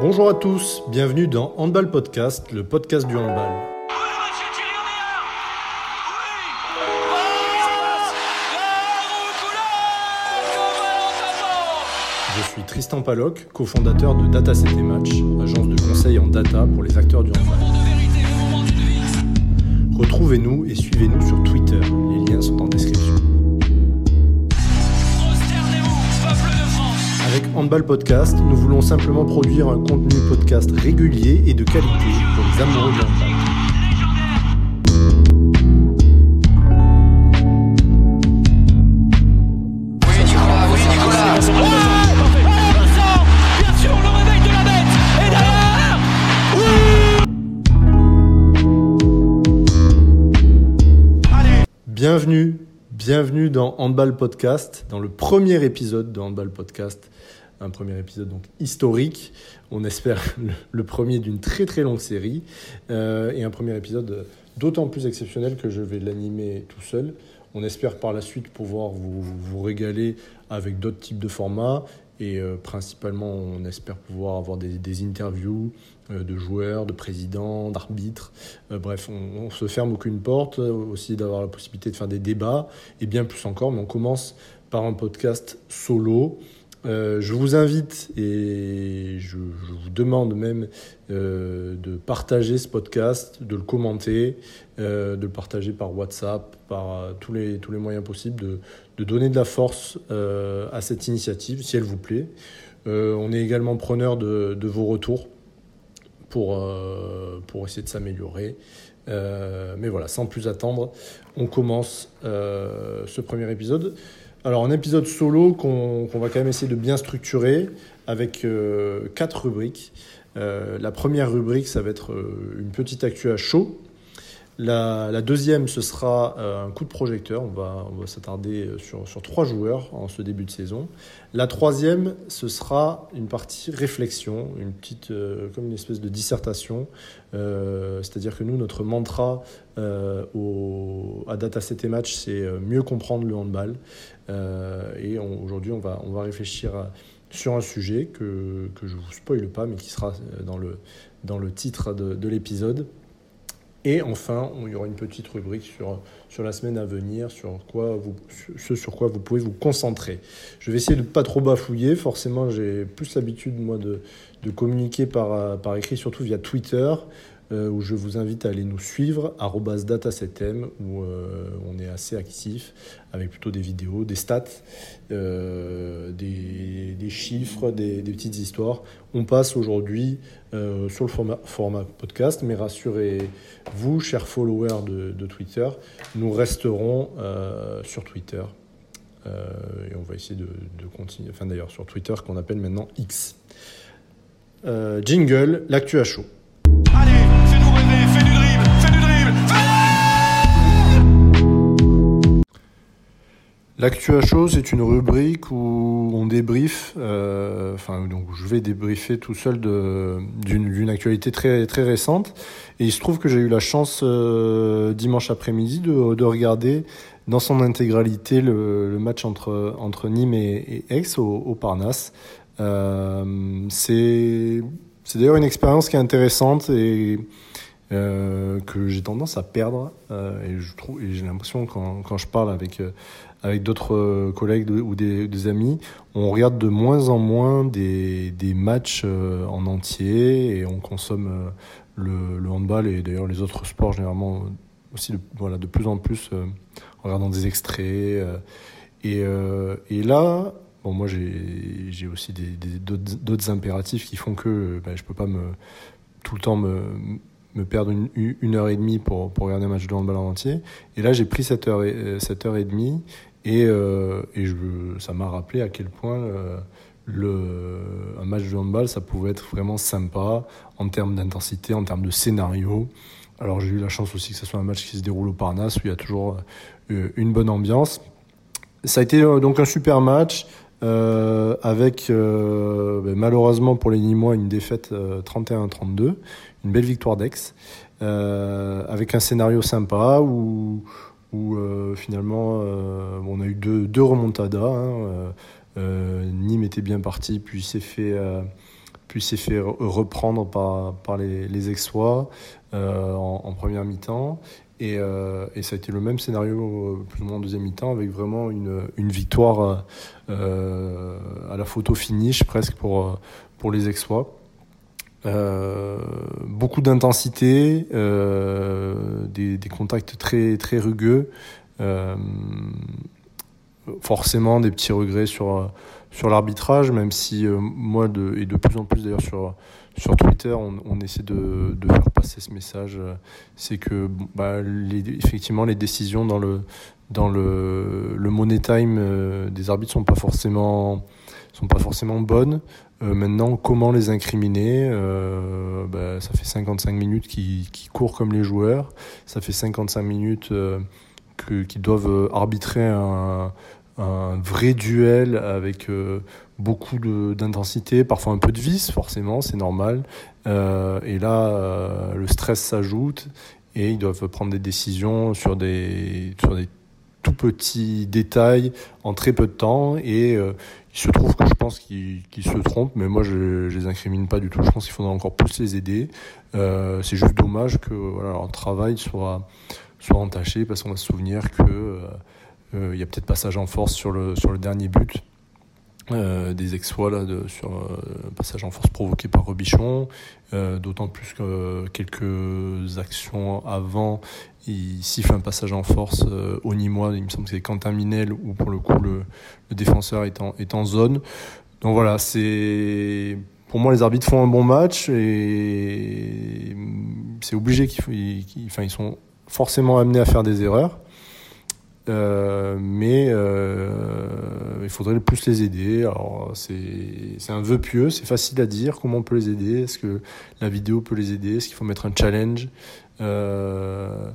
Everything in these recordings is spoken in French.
Bonjour à tous, bienvenue dans Handball Podcast, le podcast du handball. Je suis Tristan Paloc, cofondateur de Data CT Match, agence de conseil en data pour les acteurs du handball. Retrouvez-nous et suivez-nous sur Twitter, les liens sont en description. Handball Podcast, nous voulons simplement produire un contenu podcast régulier et de qualité pour les amoureux du handball. Oui, Nicolas, oui, Nicolas. Bien sûr, le réveil de la bête Et derrière Bienvenue, bienvenue dans Handball Podcast, dans le premier épisode de Handball Podcast. Un premier épisode donc historique, on espère le, premier d'une très très longue série, euh, et un premier épisode d'autant plus exceptionnel que je vais l'animer tout seul. On espère par la suite pouvoir vous, régaler avec d'autres types de formats, et euh, principalement on espère pouvoir avoir des, interviews euh, de joueurs, de présidents, d'arbitres. Euh, bref, on, on se ferme aucune porte, euh, aussi d'avoir la possibilité de faire des débats, et bien plus encore, mais on commence par un podcast solo. Euh, je vous invite et je, vous demande même euh, de partager ce podcast, de le commenter, euh, de le partager par WhatsApp, par tous, les, tous les moyens possibles, de, donner de la force à cette initiative, si elle vous plaît. On est également preneur de, de vos retours pour, pour essayer de s'améliorer. Mais voilà, sans plus attendre, on commence ce premier épisode. Alors, un épisode solo qu'on va quand même essayer de bien structurer avec euh, quatre rubriques. Euh, la première rubrique, ça va être euh, une petite actu à chaud. La, deuxième, ce sera euh, un coup de projecteur. On va, s'attarder sur, sur trois joueurs en ce début de saison. La troisième, ce sera une partie réflexion, une petite, euh, comme une espèce de dissertation. Euh, C'est-à-dire que nous, notre mantra euh, au, à Data Match, c'est euh, mieux comprendre le handball. Euh, et aujourd'hui, on va, réfléchir sur un sujet que, je ne vous spoile pas, mais qui sera euh, dans le, titre de l'épisode. Et enfin, il y aura une petite rubrique sur, sur la semaine à venir, sur quoi vous, ce sur quoi vous pouvez vous concentrer. Je vais essayer de ne pas trop bafouiller. Forcément, j'ai plus l'habitude, moi, de, de communiquer par, euh, par écrit, surtout via Twitter, où je vous invite à aller nous suivre, data7m, où euh, on est assez actif, avec plutôt des vidéos, des stats, euh, des, chiffres, des, petites histoires. On passe aujourd'hui euh, sur le format, podcast, mais rassurez-vous, chers followers de, Twitter, nous resterons euh, sur Twitter. Euh, et on va essayer de, continuer, enfin d'ailleurs sur Twitter qu'on appelle maintenant X. Euh, jingle, l'actu à chaud. L'actu à chaud, c'est une rubrique où on débriefe, euh, enfin donc je vais débriefer tout seul d'une actualité très très récente. Et il se trouve que j'ai eu la chance euh, dimanche après-midi de, de regarder dans son intégralité le, match entre entre Nîmes et, Aix au, Parnasse. Euh, c'est d'ailleurs une expérience qui est intéressante et que j'ai tendance à perdre. Et je trouve, j'ai l'impression quand, quand je parle avec avec d'autres euh, collègues ou des, amis, on regarde de moins en moins des, des matchs euh, en entier et on consomme euh, le, handball et d'ailleurs les autres sports généralement aussi de, voilà, de plus en plus en regardant des extraits. et, et là, bon, moi j'ai aussi d'autres impératifs qui font que ben, je peux pas me, tout le temps me, me perdre une, une heure et demie pour, pour regarder un match de handball en entier. Et là, j'ai pris cette heure et, cette heure et demie et, euh, et je, ça m'a rappelé à quel point euh, le, un match de handball, ça pouvait être vraiment sympa en termes d'intensité, en termes de scénario. Alors j'ai eu la chance aussi que ce soit un match qui se déroule au Parnasse où il y a toujours euh, une bonne ambiance. Ça a été euh, donc un super match euh, avec euh, ben, malheureusement pour les Nîmois une défaite euh, 31-32, une belle victoire d'Aix, euh, avec un scénario sympa où, où euh, finalement euh, on a eu deux, remontadas. hein, euh, Nîmes était bien parti, puis s'est fait, puis fait reprendre par, les, les en, première mi-temps. Et, ça a été le même scénario plus ou moins en deuxième mi-temps avec vraiment une, victoire à la photo finish presque pour, pour les Aixois. Euh, beaucoup d'intensité, euh, des, contacts très, rugueux, euh, forcément des petits regrets sur, l'arbitrage, même si moi, et de plus en plus d'ailleurs sur, Twitter, on, essaie de, faire passer ce message, c'est que bah, effectivement les décisions dans le, dans money time des arbitres sont sont pas forcément bonnes. Euh, maintenant, comment les incriminer? Euh, bah, Ça fait 55 minutes qu'ils qui courent comme les joueurs. Ça fait 55 minutes euh, qu'ils doivent arbitrer un, vrai duel avec beaucoup d'intensité, parfois un peu de vice, forcément, c'est normal. Et là, le stress s'ajoute et ils doivent prendre des décisions sur des, sur des tout petits détails en très peu de temps et il se trouve que je pense qu'ils qu se trompent, mais moi je, je les incrimine pas du tout. Je pense qu'il faudra encore plus les aider. Euh, c'est juste dommage que voilà, leur travail soit, soit entaché parce qu'on va se souvenir que euh, euh, il y a peut-être passage en force sur le, sur le dernier but. Euh, des exploits sur euh, passage en force provoqué par Robichon, euh, d'autant plus que quelques actions avant, il siffle un passage en force euh, au Nîmois, il me semble que c'est Quentin Minel, où pour le coup le, défenseur est en, zone. Donc voilà, c'est pour moi les arbitres font un bon match et c'est obligé qu'ils sont forcément amenés à faire des erreurs. Euh, mais euh, il faudrait plus les aider. Alors c'est un vœu pieux, c'est facile à dire. Comment on peut les aider Est-ce que la vidéo peut les aider? Est-ce qu'il faut mettre un challenge? Euh,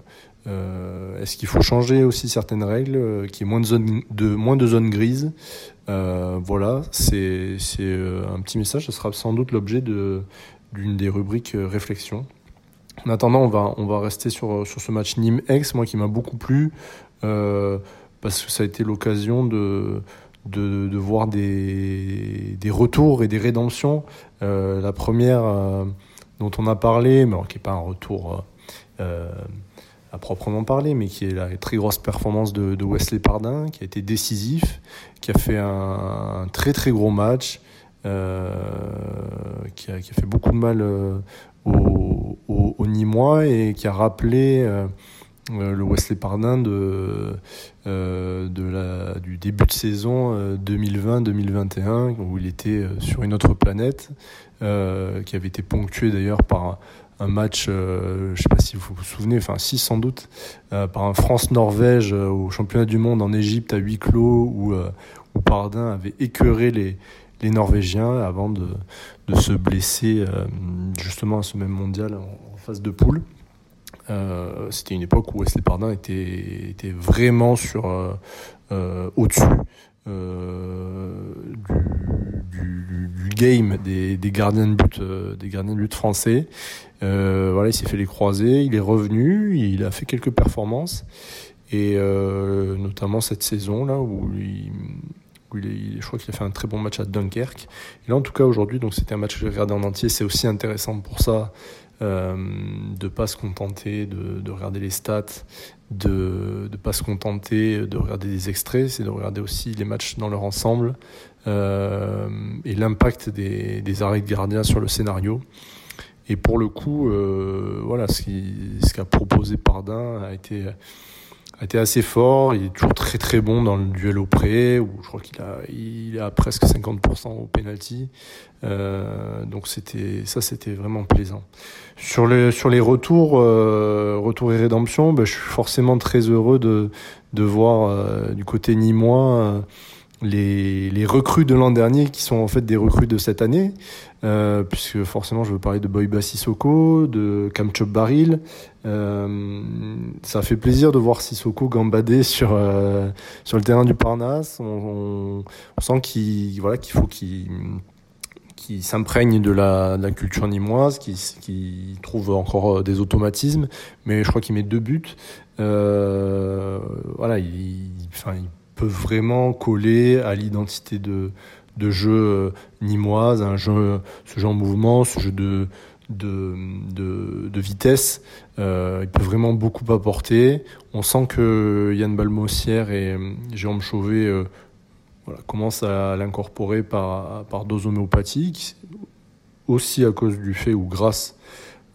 Est-ce qu'il faut changer aussi certaines règles, qu'il y ait moins de zones de moins de zones grises? Voilà, c'est un petit message. Ce sera sans doute l'objet de d'une des rubriques réflexion. En attendant, on va, on va rester sur, sur ce match Nîmes-Aix, moi qui m'a beaucoup plu, parce que ça a été l'occasion de, de, voir des, des retours et des rédemptions. Euh, la première euh, dont on a parlé, mais qui n'est pas un retour euh, à proprement parler, mais qui est la très grosse performance de, Wesley Pardin, qui a été décisif, qui a fait un, très très gros match, euh, qui, a, qui, a, fait beaucoup de mal aux, aux, aux Nîmois et qui a rappelé euh, le Wesley Pardin de, euh, du début de saison 2020-2021, où il était sur une autre planète, euh, qui avait été ponctué d'ailleurs par un match, euh, je sais pas si vous vous souvenez, enfin si sans doute, euh, par un France-Norvège au championnat du monde en Égypte à huis clos, où, Pardin avait écœuré les, Norvégiens avant de, de se blesser justement à ce même mondial en, en phase de poule. Euh, c'était une époque où Wesley Pardin était, était vraiment sur euh, euh, au-dessus du, game des, des, gardiens de but des gardiens de but français. voilà, il s'est fait les croiser, il est revenu, il a fait quelques performances et notamment cette saison là où il je crois qu'il a fait un très bon match à Dunkerque. Là, en tout cas, aujourd'hui, donc c'était un match que j'ai regardé en entier. C'est aussi intéressant pour ça euh, de pas se contenter de, de regarder les stats, de ne pas se contenter de regarder des extraits, c'est de regarder aussi les matchs dans leur ensemble euh, et l'impact des, des arrêts de gardien sur le scénario. Et pour le coup, euh, voilà, ce qu'a proposé Pardin a été a été assez fort. Il est toujours très très bon dans le duel au pré, où je crois qu'il a, il a presque 50% au penalty. Euh, donc c'était, ça c'était vraiment plaisant. Sur les, sur les retours, euh, retours et rédemption, ben, je suis forcément très heureux de, de voir euh, du côté nîmois euh, les, recrues de l'an dernier qui sont en fait des recrues de cette année, euh, puisque forcément je veux parler de Boyba Sissoko, de Kamchop Baril. Euh, ça fait plaisir de voir Sissoko gambader sur euh, sur le terrain du Parnasse. On, sent qu'il voilà faut qu'il qui s'imprègne de la, culture nimoise, qui, trouve encore des automatismes, mais je crois qu'il met deux buts. Voilà, il peut vraiment coller à l'identité de, de jeu euh, nimoise, un jeu, ce jeu en mouvement, ce jeu de, de, de, vitesse. Euh, il peut vraiment beaucoup apporter. On sent que Yann Balmossière et euh, Jérôme Chauvet voilà, commencent à l'incorporer par, par dose homéopathique, aussi à cause du fait ou grâce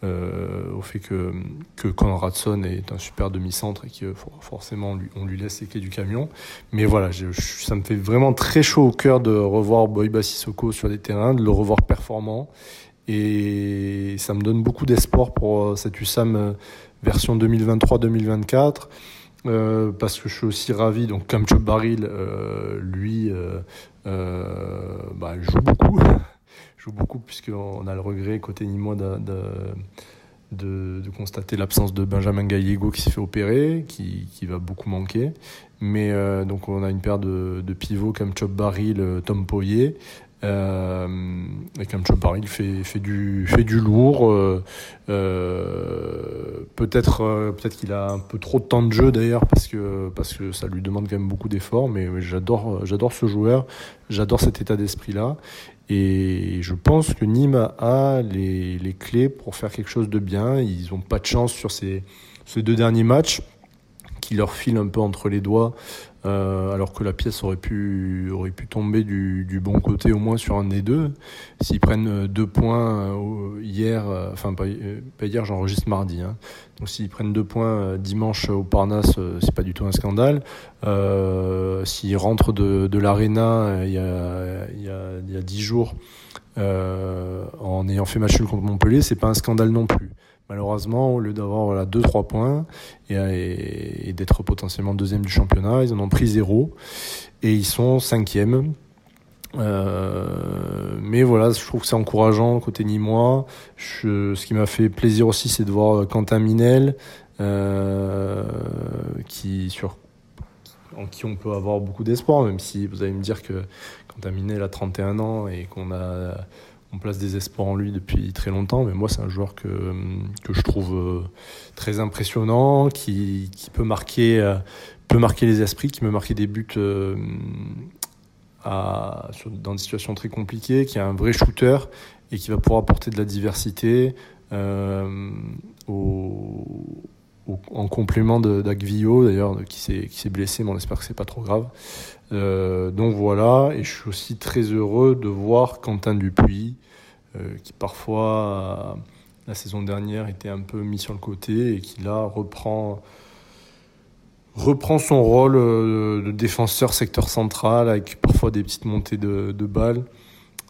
euh, au fait que, que Conradson est un super demi-centre et que for- forcément lui, on lui laisse les clés du camion. Mais voilà, ça me fait vraiment très chaud au cœur de revoir Boyba Sissoko sur les terrains, de le revoir performant. Et ça me donne beaucoup d'espoir pour euh, cette USAM euh, version 2023-2024. Euh, parce que je suis aussi ravi, donc Chop Baril, lui, euh, bah, joue beaucoup. joue beaucoup puisqu'on a le regret côté Nîmois de, de, constater l'absence de Benjamin Gallego qui s'est fait opérer, qui, qui va beaucoup manquer. Mais euh, donc on a une paire de, pivots comme Chop Baril, euh, Tom Poyer. Euh, et comme Baril fait, fait, du, fait du lourd. euh, peut-être peut-être qu'il a un peu trop de temps de jeu d'ailleurs parce que, parce que ça lui demande quand même beaucoup d'efforts. Mais j'adore j'adore ce joueur, j'adore cet état d'esprit-là. Et je pense que Nîmes a les, les clés pour faire quelque chose de bien. Ils n'ont pas de chance sur ces, ces deux derniers matchs qui leur filent un peu entre les doigts, euh, alors que la pièce aurait pu, aurait pu tomber du, du bon côté au moins sur un des deux. S'ils prennent euh, deux points euh, hier, euh, enfin pas, hier, j'enregistre mardi. Hein. Donc s'ils prennent deux points dimanche au Parnasse, c'est pas du tout un scandale. Euh, s'ils rentrent de, de l'Arena il y a, il y, a, y a dix jours euh, en ayant fait match nul contre Montpellier, c'est pas un scandale non plus. Malheureusement, au lieu d'avoir voilà, 2-3 points et, d'être potentiellement deuxième du championnat, ils en ont pris zéro et ils sont cinquième. Euh, mais voilà, je trouve que c'est encourageant côté Nîmois. Ce qui m'a fait plaisir aussi, c'est de voir Quentin Minel, euh, qui sur en qui on peut avoir beaucoup d'espoir, même si vous allez me dire que Quentin Minel a 31 ans et qu'on a on place des espoirs en lui depuis très longtemps, mais moi c'est un joueur que, je trouve euh, très impressionnant, qui, qui peut, marquer, euh, peut marquer les esprits, qui peut marquer des buts euh, dans des situations très compliquées, qui est un vrai shooter et qui va pouvoir apporter de la diversité en complément d'Agvio d'ailleurs qui s'est blessé, mais on espère que c'est pas trop grave. Euh, donc voilà, et je suis aussi très heureux de voir Quentin Dupuis, euh, qui parfois, la saison dernière, était un peu mis sur le côté et qui là reprend, reprend son rôle euh, de défenseur secteur central avec parfois des petites montées de, balles.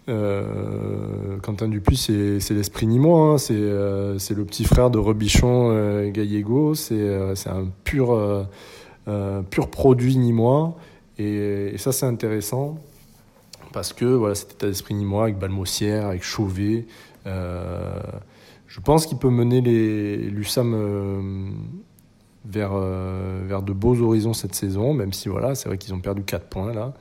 Euh, Quentin Dupuis, c'est l'esprit nîmois, hein. c'est euh, le petit frère de Robichon euh, Gallego, c'est euh, un pur, pur produit nîmois. Et, ça, c'est intéressant parce que voilà, cet état d'esprit nîmois avec Balmossière, avec Chauvet, euh, je pense qu'il peut mener l'USAM euh, vers, euh, vers de beaux horizons cette saison, même si voilà, c'est vrai qu'ils ont perdu 4 points là.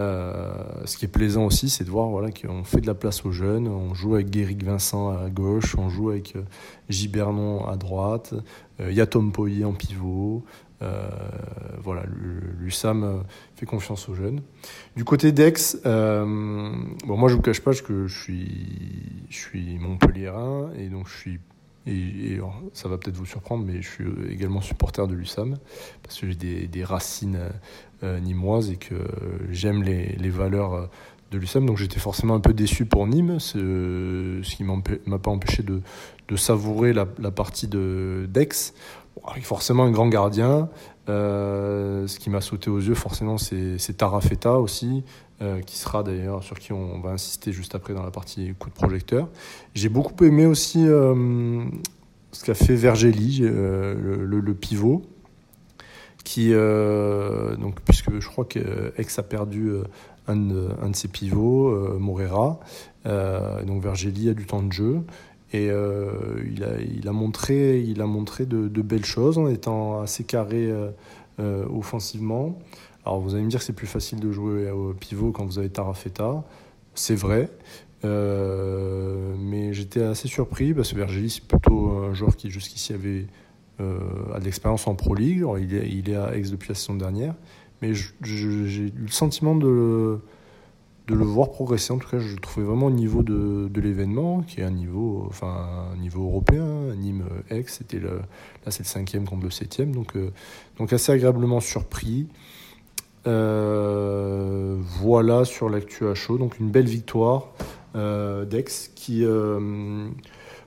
Euh, ce qui est plaisant aussi, c'est de voir voilà, qu'on fait de la place aux jeunes. On joue avec Guéric Vincent à gauche, on joue avec Gibernon à droite, il y a Tom en pivot. Euh, voilà, l'USAM fait confiance aux jeunes. Du côté d'Aix, euh, bon, moi je vous cache pas que je suis, je suis Montpellierin et donc je suis et, ça va peut-être vous surprendre, mais je suis également supporter de l'USAM parce que j'ai des, des, racines euh, nîmoises et que j'aime les, les, valeurs de l'USAM. Donc j'étais forcément un peu déçu pour Nîmes, ce, qui m'a pas empêché de, de savourer la, la partie d'Aix. Avec forcément un grand gardien. Euh, ce qui m'a sauté aux yeux, forcément, c'est Tarafeta aussi, euh, qui sera d'ailleurs sur qui on va insister juste après dans la partie coup de projecteur. J'ai beaucoup aimé aussi euh, ce qu'a fait Vergeli, le, pivot, qui, donc, puisque je crois qu'Aix a perdu un de, un de ses pivots, Morera, donc Vergeli a du temps de jeu. Et euh, il, a, montré, il a montré de, belles choses en étant assez carré euh, euh, offensivement. Alors vous allez me dire que c'est plus facile de jouer au pivot quand vous avez Tarafeta. C'est vrai. mais j'étais assez surpris parce que Vergeli, c'est plutôt un joueur qui jusqu'ici avait de l'expérience en Pro League. Il, est, il est à Aix depuis la saison dernière. Mais j'ai eu le sentiment de de le voir progresser. En tout cas, je le trouvais vraiment au niveau de, l'événement, qui est un niveau, enfin, niveau européen. Nîmes Aix, c'était là c'est le cinquième contre le septième, donc, euh, donc assez agréablement surpris. Euh, voilà sur l'actu à chaud, donc une belle victoire euh, d'Aix qui, euh,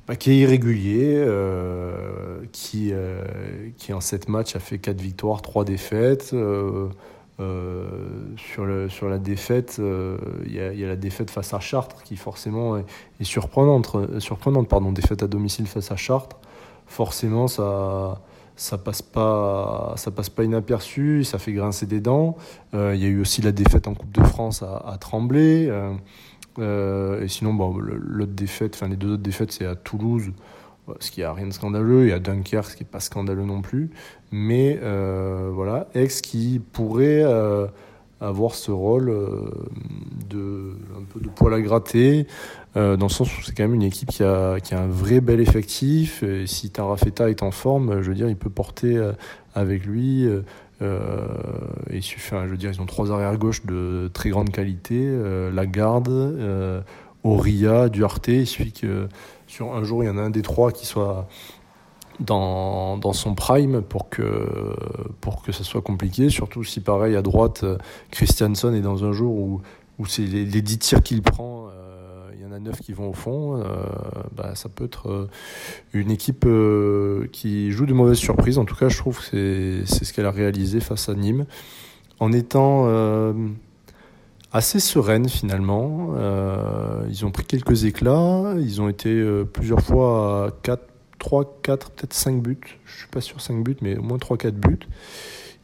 bah, qui est irrégulier, euh, qui, euh, qui en 7 matchs a fait 4 victoires, 3 défaites. Euh, euh, sur, sur la défaite, euh, il y, a, la défaite face à Chartres qui forcément est, surprenante, surprenante, pardon, défaite à domicile face à Chartres. Forcément, ça, ça passe pas, ça passe pas inaperçu, ça fait grincer des dents. Euh, il y a eu aussi la défaite en Coupe de France à, à Tremblay. Euh, euh, et sinon, bon, l'autre défaite, enfin les deux autres défaites, c'est à Toulouse, ce qui a rien de scandaleux, et à Dunkerque, ce qui est pas scandaleux non plus. Mais euh, voilà, Aix qui pourrait euh, avoir ce rôle euh, de un peu de poil à gratter, dans le sens où c'est quand même une équipe qui a, a un vrai bel effectif. Et si Tarafeta est en forme, je veux dire, il peut porter avec lui. Il suffit, je veux dire, ils ont trois arrières gauche de très grande qualité. Lagarde, Auria, Duarte. Il suffit que sur un jour, il y en a un des trois qui soit dans, dans son prime pour que, pour que ça soit compliqué. Surtout si, pareil, à droite, Christianson est dans un jour où, où c'est les, les 10 tirs qu'il prend. Euh, il y en a 9 qui vont au fond. Euh, bah, ça peut être euh, une équipe qui joue de mauvaises surprises. En tout cas, je trouve que c'est ce qu'elle a réalisé face à Nîmes. En étant assez sereine finalement. Euh, ils ont pris quelques éclats. Ils ont été plusieurs fois à 4 3, 4, peut-être 5 buts. Je suis pas sûr 5 buts, mais au moins 3-4 buts.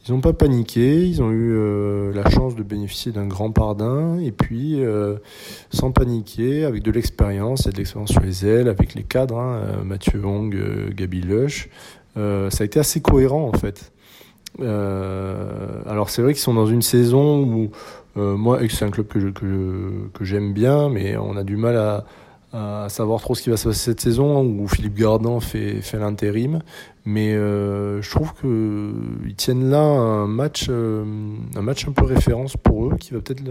Ils n'ont pas paniqué, ils ont eu euh, la chance de bénéficier d'un grand pardin, et puis euh, sans paniquer, avec de l'expérience, il y a de l'expérience sur les ailes, avec les cadres, hein, Mathieu Hong, euh, Gabi Lush. Euh, ça a été assez cohérent en fait. alors c'est vrai qu'ils sont dans une saison où, moi, c'est un club que, que, j'aime bien, mais on a du mal à, à savoir trop ce qui va se passer cette saison où Philippe Gardan fait, fait l'intérim. Mais euh, je trouve qu'ils tiennent là un match, euh, un match un peu référence pour eux qui va peut-être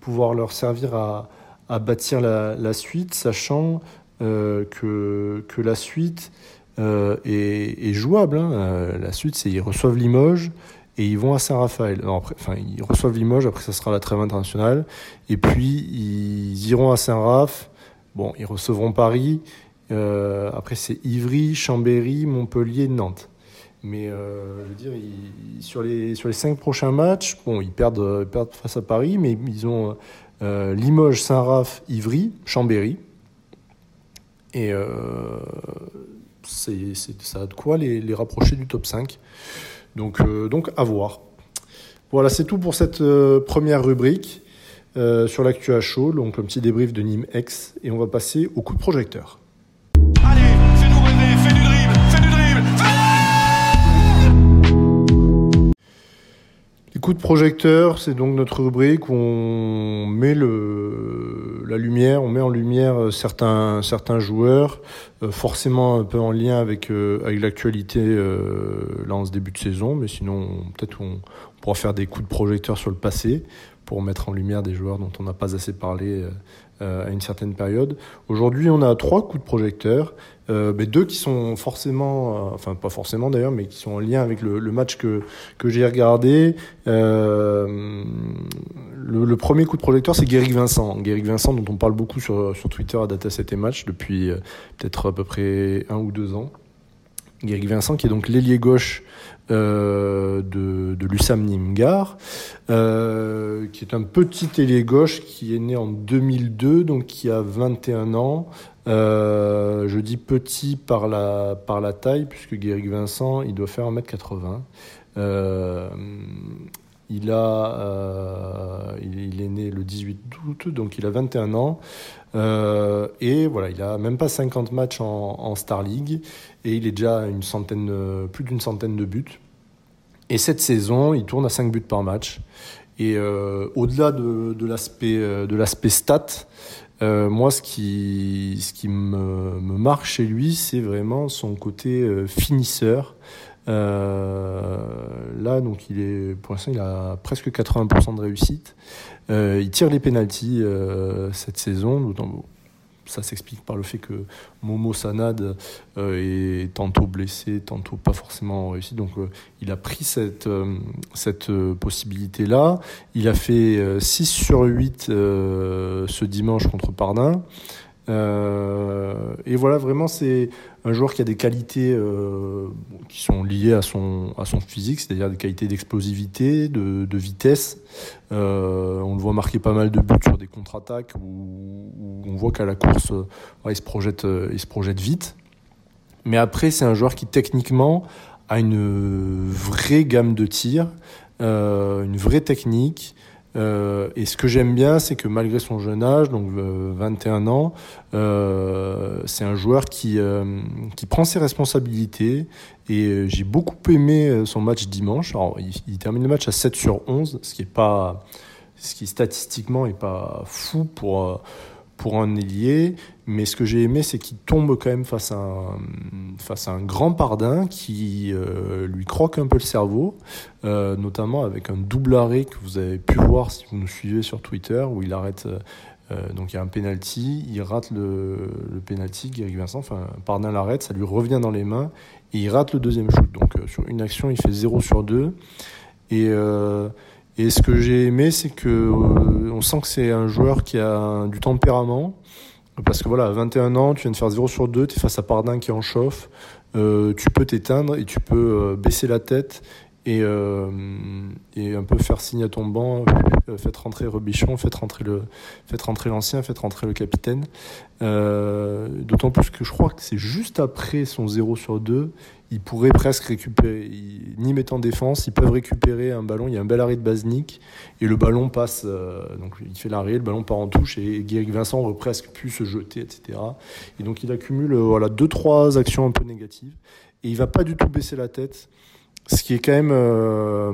pouvoir leur servir à, à bâtir la, la, suite, sachant euh, que, que la suite euh, est, est, jouable. Hein. La suite, c'est ils reçoivent Limoges et ils vont à Saint-Raphaël. Enfin, ils reçoivent Limoges, après ça sera la trêve internationale. Et puis, ils iront à Saint-Raph Bon, ils recevront Paris. Euh, après, c'est Ivry, Chambéry, Montpellier, Nantes. Mais euh, je veux dire, sur, les, sur les cinq prochains matchs, bon, ils perdent, ils perdent face à Paris, mais ils ont euh, Limoges, Saint-Raph, Ivry, Chambéry. Et euh, c'est, ça a de quoi les, les, rapprocher du top 5. Donc, euh, donc à voir. Voilà, c'est tout pour cette euh, première rubrique. Euh, sur l'actu à chaud, donc un petit débrief de Nîmes X, et on va passer au coup de projecteur. Allez, fais-nous rêver, fais du dribble, fais du dribble, fais Les coups de projecteur, c'est donc notre rubrique où on met le, la lumière, on met en lumière certains, certains joueurs, forcément un peu en lien avec, euh, l'actualité euh, là en ce début de saison, mais sinon peut-être on, on pourra faire des coups de projecteur sur le passé pour mettre en lumière des joueurs dont on n'a pas assez parlé euh, à une certaine période. Aujourd'hui, on a trois coups de projecteur, euh, deux qui sont forcément, euh, enfin pas forcément d'ailleurs, mais qui sont en lien avec le, match que, que j'ai regardé. Euh, le, premier coup de projecteur, c'est Guéric Vincent. Guéric Vincent, dont on parle beaucoup sur, sur Twitter à Data 7 et Match depuis peut-être à peu près un ou deux ans. Guéric Vincent, qui est donc l'ailier gauche de, de l'USAM Nimgar, euh, qui est un petit ailier gauche qui est né en 2002, donc qui a 21 ans. Euh, je dis petit par la, taille, puisque Guéric Vincent, il doit faire 1m80. Euh, il, est né le 18 août, donc il a 21 ans. Et voilà, il a même pas 50 matchs en, en, Star League et il est déjà une centaine, plus d'une centaine de buts. Et cette saison, il tourne à 5 buts par match. Et euh, au-delà de, l'aspect l'aspect stat, euh, moi, ce qui, ce qui me, me marque chez lui, c'est vraiment son côté finisseur. Euh, là, donc, il est, pour l'instant, il a presque 80% de réussite. Euh, il tire les pénalties euh, cette saison. D'autant- Ça s'explique par le fait que Momo Sanad euh, est tantôt blessé, tantôt pas forcément réussi. Donc, euh, il a pris cette, euh, cette possibilité-là. Il a fait euh, 6 sur 8 euh, ce dimanche contre Pardin. Euh, et voilà, vraiment, c'est un joueur qui a des qualités euh, qui sont liées à son, à son physique, c'est-à-dire des qualités d'explosivité, de, vitesse. Euh, on le voit marquer pas mal de buts sur des contre-attaques où, on voit qu'à la course, il, se projette, il se projette vite. Mais après, c'est un joueur qui techniquement a une vraie gamme de tirs, une vraie technique. Euh, et ce que j'aime bien, c'est que malgré son jeune âge, donc euh, 21 ans, euh, c'est un joueur qui, euh, qui prend ses responsabilités. Et euh, j'ai beaucoup aimé euh, son match dimanche. Alors, il, il termine le match à 7 sur 11, ce qui est pas, ce qui statistiquement est pas fou pour, euh, pour un ailier. Mais ce que j'ai aimé, c'est qu'il tombe quand même face à un, face à un grand pardin qui euh, lui croque un peu le cerveau, euh, notamment avec un double arrêt que vous avez pu voir si vous nous suivez sur Twitter, où il arrête. euh, donc il y a un penalty, il rate le, le penalty, Guéric Vincent, enfin Pardin l'arrête, ça lui revient dans les mains et il rate le deuxième shoot. Donc sur une action, il fait 0 sur 2. Et, euh, et ce que j'ai aimé, c'est que euh, on sent que c'est un joueur qui a du tempérament. Parce que voilà, à 21 ans, tu viens de faire 0 sur 2, tu es face à Pardin qui en chauffe, euh, tu peux t'éteindre et tu peux euh, baisser la tête et, euh, et un peu faire signe à ton banc, euh, faites rentrer Rebichon, faites rentrer le, faites l'ancien, faites rentrer le capitaine. Euh, D'autant plus que je crois que c'est juste après son 0 sur 2, ils pourraient presque récupérer, Nîmes est en défense, ils peuvent récupérer un ballon, il y a un bel arrêt de Baznik, et le ballon passe, donc il fait l'arrêt, le ballon part en touche, et Guéric Vincent aurait presque pu se jeter, etc. Et donc il accumule voilà, deux, trois actions un peu négatives, et il va pas du tout baisser la tête, ce qui est quand même... euh,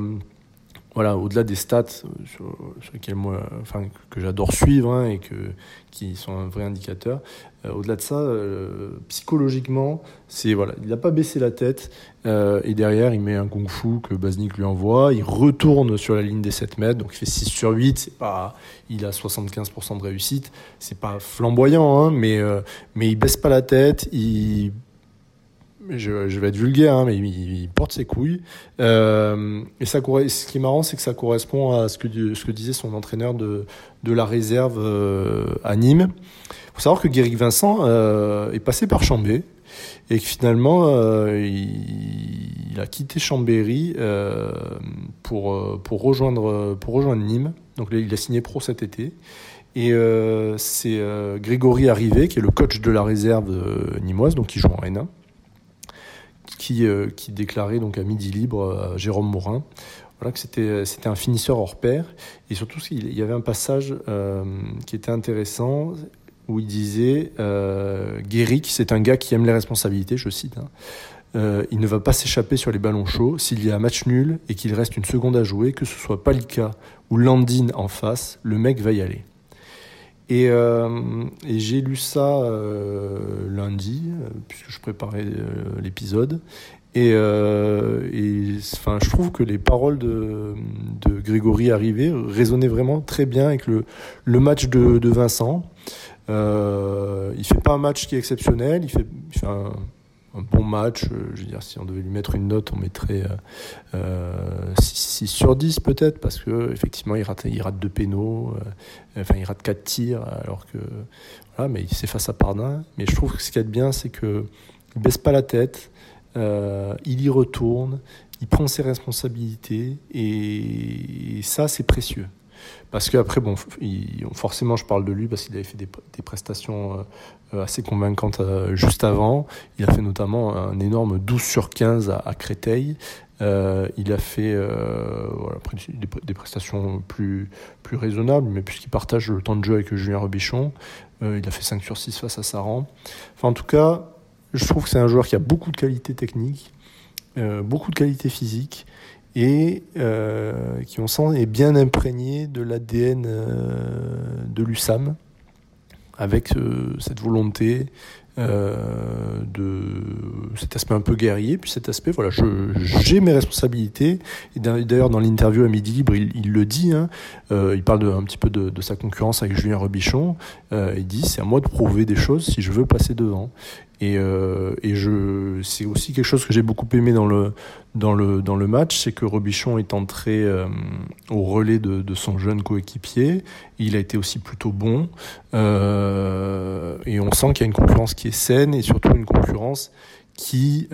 voilà, au-delà des stats euh, sur, sur lesquels moi, enfin, que j'adore suivre hein, et que, qui sont un vrai indicateur, euh, au-delà de ça, euh, psychologiquement, c'est voilà, il n'a pas baissé la tête euh, et derrière il met un kung-fu que Baznik lui envoie, il retourne sur la ligne des 7 mètres, donc il fait 6 sur 8, c'est pas, il a 75% de réussite, c'est pas flamboyant, hein, mais, euh, mais il baisse pas la tête, il je, vais être vulgaire, hein, mais il, porte ses couilles. Euh, et ça, ce qui est marrant, c'est que ça correspond à ce que, disait son entraîneur de, la réserve euh, à Nîmes. Il faut savoir que Guéric Vincent euh, est passé par Chambé et que finalement, euh, il, a quitté Chambéry pour, rejoindre, Nîmes. Donc il a signé pro cet été. Et c'est Grégory Arrivé, qui est le coach de la réserve nîmoise, donc qui joue en N1 qui, euh, qui déclarait donc à midi libre à Jérôme Morin voilà, que c'était, un finisseur hors pair. Et surtout, il y avait un passage euh, qui était intéressant où il disait euh, Guéric, c'est un gars qui aime les responsabilités, je cite. hein. Il ne va pas s'échapper sur les ballons chauds. S'il y a un match nul et qu'il reste une seconde à jouer, que ce soit Palika ou Landine en face, le mec va y aller. Et, euh, et j'ai lu ça euh, lundi, euh, puisque je préparais euh, l'épisode. Et, euh, et, enfin, je trouve que les paroles de, de Grégory Arrivé résonnaient vraiment très bien avec le, le match de, de Vincent. Il fait pas un match qui est exceptionnel, il fait, un bon match. Euh, Je veux dire, si on devait lui mettre une note, on mettrait euh, euh, 6, 6 sur 10 peut-être, parce que effectivement, il rate, il rate deux pénaux, euh, enfin, il rate quatre tirs, alors que voilà, mais c'est face à Pardin. Mais je trouve que ce qu'il y a de bien, c'est que il baisse pas la tête, euh, il y retourne, il prend ses responsabilités, et ça, c'est précieux. Parce qu'après, bon, forcément, je parle de lui parce qu'il avait fait des, prestations euh, assez convaincantes euh, juste avant. Il a fait notamment un énorme 12 sur 15 à, Créteil. Euh, il a fait euh, des, prestations plus, plus raisonnables, mais puisqu'il partage le temps de jeu avec Julien Robichon, euh, il a fait 5 sur 6 face à Saran. Enfin, en tout cas, je trouve que c'est un joueur qui a beaucoup de qualités techniques, euh, beaucoup de qualités physiques et euh, qui, on sent, est bien imprégné de l'ADN euh, de l'USAM, avec euh, cette volonté de cet aspect un peu guerrier, puis cet aspect, voilà, j'ai mes responsabilités. Et d'ailleurs, dans l'interview à Midi Libre, il, le dit, hein, il parle un petit peu de, de sa concurrence avec Julien Robichon. Euh, il dit, c'est à moi de prouver des choses si je veux passer devant. Et, euh, et je, c'est aussi quelque chose que j'ai beaucoup aimé dans le, dans le, dans le match, c'est que Robichon est entré euh, au relais de, de son jeune coéquipier. Il a été aussi plutôt bon. Et on sent qu'il y a une concurrence qui est saine et surtout une concurrence qui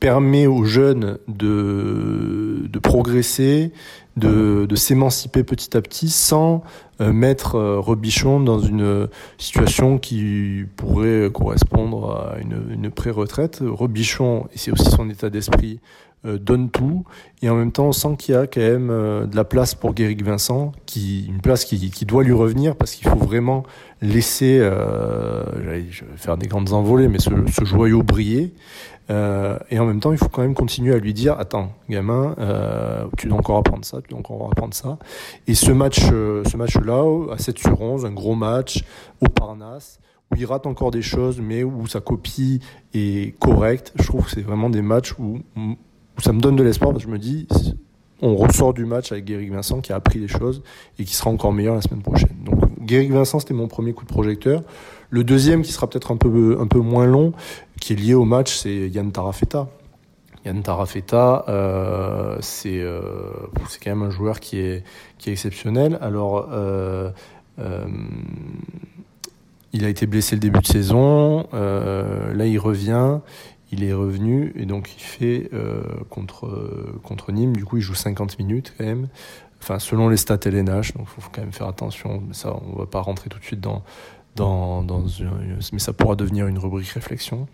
permet aux jeunes de, de progresser, de, s'émanciper petit à petit sans euh, mettre euh, Robichon dans une situation qui pourrait correspondre à une, une pré-retraite. Robichon, et c'est aussi son état d'esprit, euh, donne tout et en même temps on sent qu'il y a quand même de la place pour Guéric Vincent, qui, une place qui, doit lui revenir parce qu'il faut vraiment laisser, je vais faire des grandes envolées, mais ce, ce joyau briller. Euh, et en même temps, il faut quand même continuer à lui dire attends, gamin, euh, tu dois encore apprendre ça, tu dois encore apprendre ça. Et ce match, euh, ce match-là, à 7 sur 11, un gros match au Parnasse, où il rate encore des choses, mais où sa copie est correcte. Je trouve que c'est vraiment des matchs où, ça me donne de l'espoir parce que je me dis on ressort du match avec Guéric Vincent qui a appris des choses et qui sera encore meilleur la semaine prochaine. Donc Guéric Vincent, c'était mon premier coup de projecteur. Le deuxième, qui sera peut-être un peu, moins long, qui est lié au match, c'est Yann Tarafeta. Yann Tarafeta, euh, c'est euh, c'est quand même un joueur qui est, exceptionnel. Alors, euh, il a été blessé le début de saison. là, il revient. Il est revenu et donc il fait contre, contre Nîmes. Du coup, il joue 50 minutes quand même. Enfin, selon les stats LNH, donc il faut quand même faire attention. Ça, on va pas rentrer tout de suite dans, dans, mais ça pourra devenir une rubrique réflexion.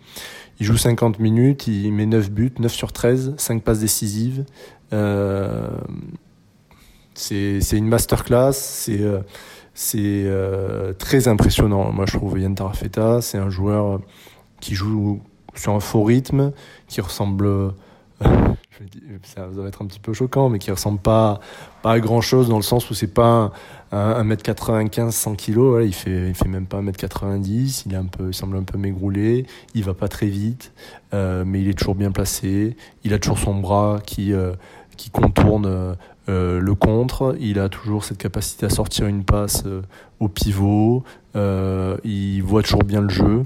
Il joue 50 minutes, il met 9 buts, 9 sur 13, 5 passes décisives. Euh, c'est une masterclass, c'est euh, euh, très impressionnant. Moi, je trouve Yann Tarafeta, c'est un joueur qui joue sur un faux rythme, qui ressemble, euh, ça va être un petit peu choquant, mais qui ressemble pas, pas à grand chose dans le sens où c'est pas 1m95, 100 kg, il fait, il fait même pas 1m90, il est un peu, il semble un peu maigroulé, il va pas très vite, euh, mais il est toujours bien placé, il a toujours son bras qui, euh, qui contourne euh, le contre, il a toujours cette capacité à sortir une passe au pivot, il voit toujours bien le jeu.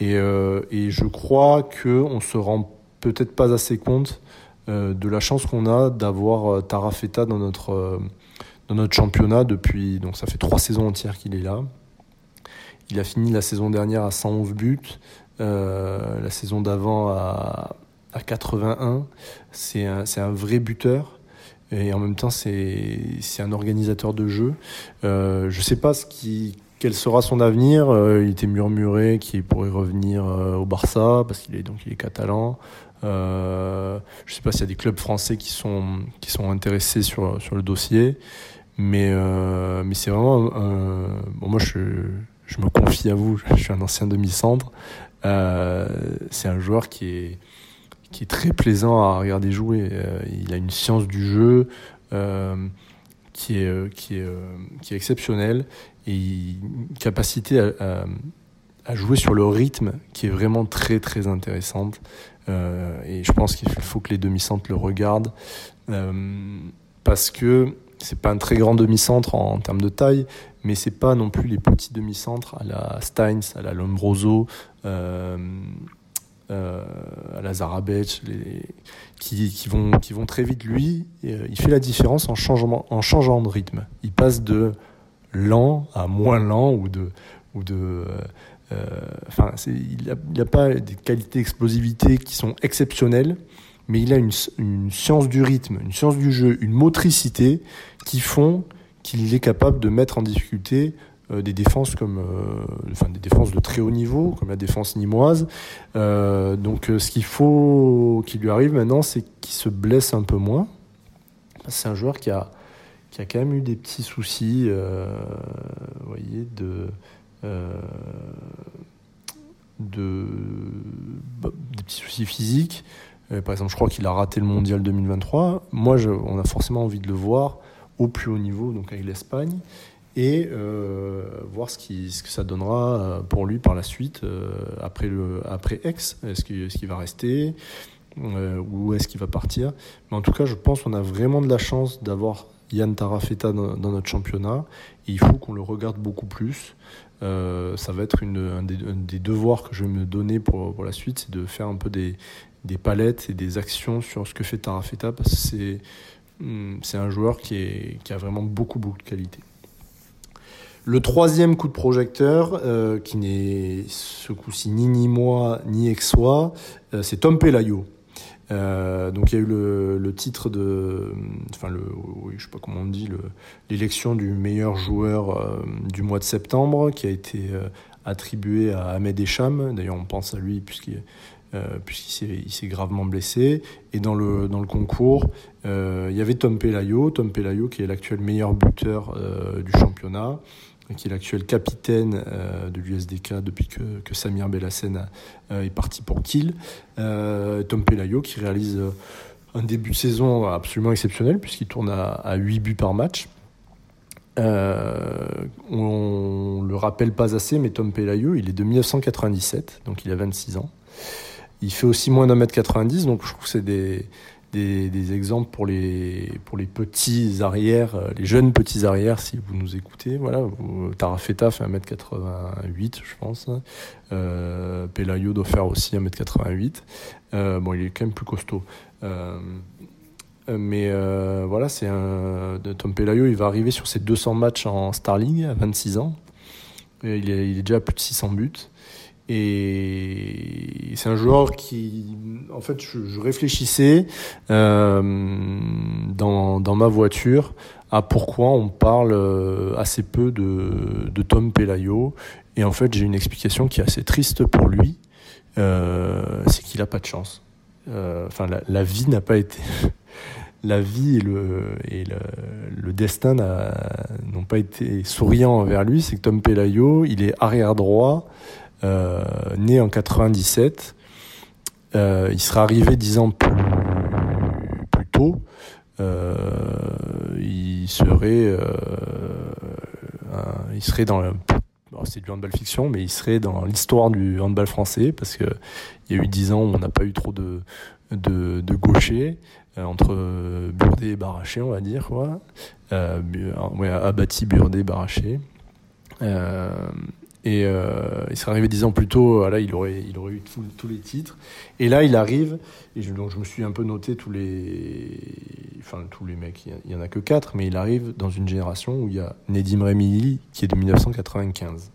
Et, et je crois qu'on se rend peut-être pas assez compte de la chance qu'on a d'avoir Tarafeta dans notre, dans notre championnat depuis. Donc ça fait trois saisons entières qu'il est là. Il a fini la saison dernière à 111 buts, euh, la saison d'avant à, à 81. C'est un, un vrai buteur. Et en même temps, c'est un organisateur de jeu. Euh, je sais pas ce qui, quel sera son avenir. Euh, il était murmuré qu'il pourrait revenir au Barça parce qu'il est donc il est catalan. Je sais pas s'il y a des clubs français qui sont qui sont intéressés sur sur le dossier, mais euh, mais c'est vraiment bon moi je me confie à vous. Je suis un ancien demi-centre. Euh, c'est un joueur qui est qui est très plaisant à regarder jouer. Euh, il a une science du jeu qui est qui est qui est exceptionnelle et une capacité à, à, jouer sur le rythme qui est vraiment très très intéressante. Et je pense qu'il faut que les demi-centres le regardent parce que c'est pas un très grand demi-centre en, termes de taille, mais c'est pas non plus les petits demi-centres à la Steins, à la Lombroso, euh, euh, à la Zarabec, les, qui, vont, très vite. Lui, euh, il fait la différence en changeant, de rythme. Il passe de lent à moins lent ou de. Enfin, il n'a pas des qualités d'explosivité qui sont exceptionnelles, mais il a une science du rythme, une science du jeu, une motricité qui font qu'il est capable de mettre en difficulté euh, des défenses comme, euh, enfin des défenses de très haut niveau, comme la défense nimoise. Euh, donc, ce qu'il faut qu'il lui arrive maintenant, c'est qu'il se blesse un peu moins. C'est un joueur qui a qui a quand même eu des petits soucis, voyez, de de bah, des petits soucis physiques. Par exemple, je crois qu'il a raté le mondial 2023. Moi, je- on a forcément envie de le voir au plus haut niveau, donc avec l'Espagne. et euh, voir ce, qui, ce que ça donnera euh, pour lui par la suite euh, après, le, après X. Est-ce qu'il est va rester euh, ou est-ce qu'il va partir? Mais en tout cas, je pense qu'on a vraiment de la chance d'avoir Yann Tarafeta dans, notre championnat. Et il faut qu'on le regarde beaucoup plus. Ça va être une, un, des, devoirs que je vais me donner pour, pour la suite, c'est de faire un peu des, des, palettes et des actions sur ce que fait Tarafeta parce que c'est c'est un joueur qui, a vraiment beaucoup beaucoup de qualité. Le troisième coup de projecteur, euh, qui n'est ce coup-ci ni ni moi ni Exois, euh, c'est Tom Pelayo. Euh, donc il y a eu le, titre de, enfin le, oui, sais pas comment on dit, l'élection du meilleur joueur euh, du mois de septembre qui a été attribué à Ahmed Echam. D'ailleurs on pense à lui puisqu'il puisqu'il s'est gravement blessé. Et dans le, dans le concours, il y avait Tom Pelayo, Tom Pelayo qui est l'actuel meilleur buteur du championnat qui est l'actuel capitaine euh, de l'USDK depuis que, que, Samir Bellassen euh, est parti pour Kiel. Euh, Tom Pelayo qui réalise un début de saison absolument exceptionnel puisqu'il tourne à, à 8 buts par match. on le rappelle pas assez, mais Tom Pelayo, il est de 1997, donc il a 26 ans. Il fait aussi moins d'un mètre 90, donc je trouve que c'est des, des, exemples pour les, pour les petits arrières, euh, les jeunes petits arrières, si vous nous écoutez. Voilà, Tarafeta fait 1m88, je pense. Euh, Pelayo doit faire aussi 1m88. Euh, bon, il est quand même plus costaud. Euh, mais euh, voilà, c'est un. Tom Pelayo, il va arriver sur ses 200 matchs en Star League à 26 ans. Il, est, il est déjà à plus de 600 buts. Et c'est un joueur qui, en fait, je, réfléchissais euh, dans, ma voiture à pourquoi on parle euh, assez peu de, Tom Pelayo. Et en fait, j'ai une explication qui est assez triste pour lui. Euh, c'est qu'il a pas de chance. Euh, enfin, la, la, vie n'a pas été. la vie et le, et le, le destin n'ont pas été souriants envers lui. C'est que Tom Pelayo, il est arrière droit. Euh, né en 97. Euh, il serait arrivé dix ans plus, tôt. Euh, il serait, il serait dans c'est du handball fiction, mais il serait dans l'histoire du handball français parce que il y a eu dix ans où on n'a pas eu trop de de, gauchers entre Burdet et Baraché, on va dire quoi. Euh, abattu Burdet, Baraché. Et euh, il serait arrivé dix ans plus tôt, là, il aurait, il aurait eu tous les titres. Et là, il arrive, et je, donc je me suis un peu noté tous les, enfin tous les mecs, il y en a que quatre, mais il arrive dans une génération où il y a Nedim Remili qui est de 1995,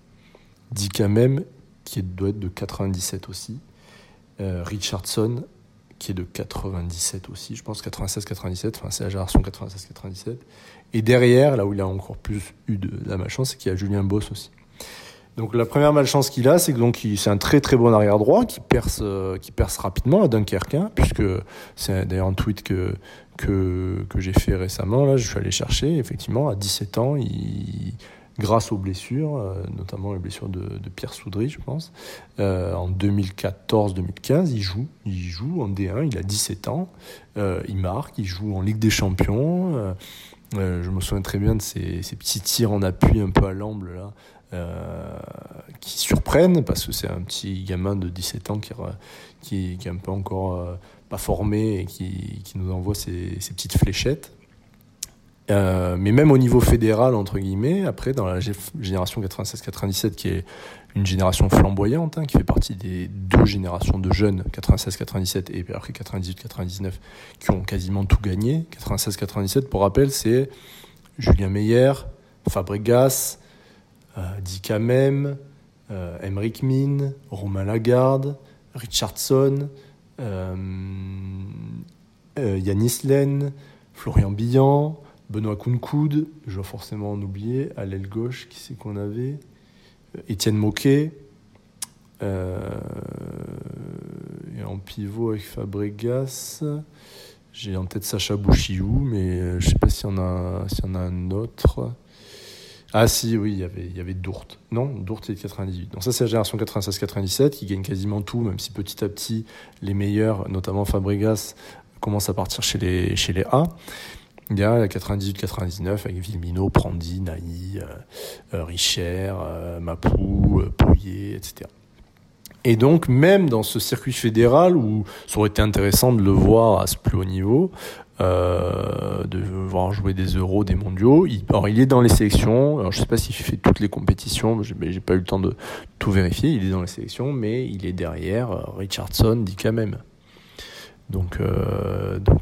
Dika Mem qui doit être de 97 aussi, euh, Richardson qui est de 97 aussi, je pense 96-97, enfin c'est la génération 96-97. Et derrière, là où il a encore plus eu de, de la malchance, c'est qu'il y a Julien Boss aussi. Donc la première malchance qu'il a, c'est que donc c'est un très très bon arrière droit qui perce euh, qui perce rapidement à Dunkerque, hein, puisque c'est d'ailleurs un tweet que que, que j'ai fait récemment. Là, je suis allé chercher. Effectivement, à 17 ans, grâce aux blessures, euh, notamment les blessures de, Pierre Soudry, je pense, euh, en 2014-2015, il joue. Il joue en D1. Il a 17 ans. Il marque. Il joue en Ligue des Champions. Je me souviens très bien de ces, ces, petits tirs en appui un peu à l'amble là, euh, qui surprennent parce que c'est un petit gamin de 17 ans qui, qui, qui est un peu encore euh, pas formé et qui, qui nous envoie ces, ces petites fléchettes. Euh, mais même au niveau fédéral, entre guillemets, après, dans la génération 96-97, qui est une génération flamboyante, hein, qui fait partie des deux générations de jeunes, 96-97 et après 98-99, qui ont quasiment tout gagné. 96-97, pour rappel, c'est Julien Meyer, Fabregas, euh, Dika Mem, euh, Emric Min, Romain Lagarde, Richardson, euh, euh, Yanis Len, Florian Billan, Benoît Kounkoud, je dois forcément en oublier, à l'aile gauche, qui c'est qu'on avait Étienne Moquet, euh, et en pivot avec Fabregas, j'ai en tête Sacha Bouchiou, mais je ne sais pas s'il y en a un autre. Ah si, oui, il y avait, il y avait Dourt. Non, Dourt c'est 98. Donc ça c'est la génération 96-97 qui gagne quasiment tout, même si petit à petit les meilleurs, notamment Fabregas, commencent à partir chez les, chez les A. Il y a 98-99 avec Vilmino, Prandi, Naï, euh, Richer, Mapou, Pouillet, etc. Et donc, même dans ce circuit fédéral où ça aurait été intéressant de le voir à ce plus haut niveau, euh, de voir jouer des euros, des mondiaux. Il, alors, il est dans les sélections. Alors, je sais pas s'il fait toutes les compétitions, j'ai, j'ai pas eu le temps de tout vérifier. Il est dans les sélections, mais il est derrière euh, Richardson, dit quand même. Donc,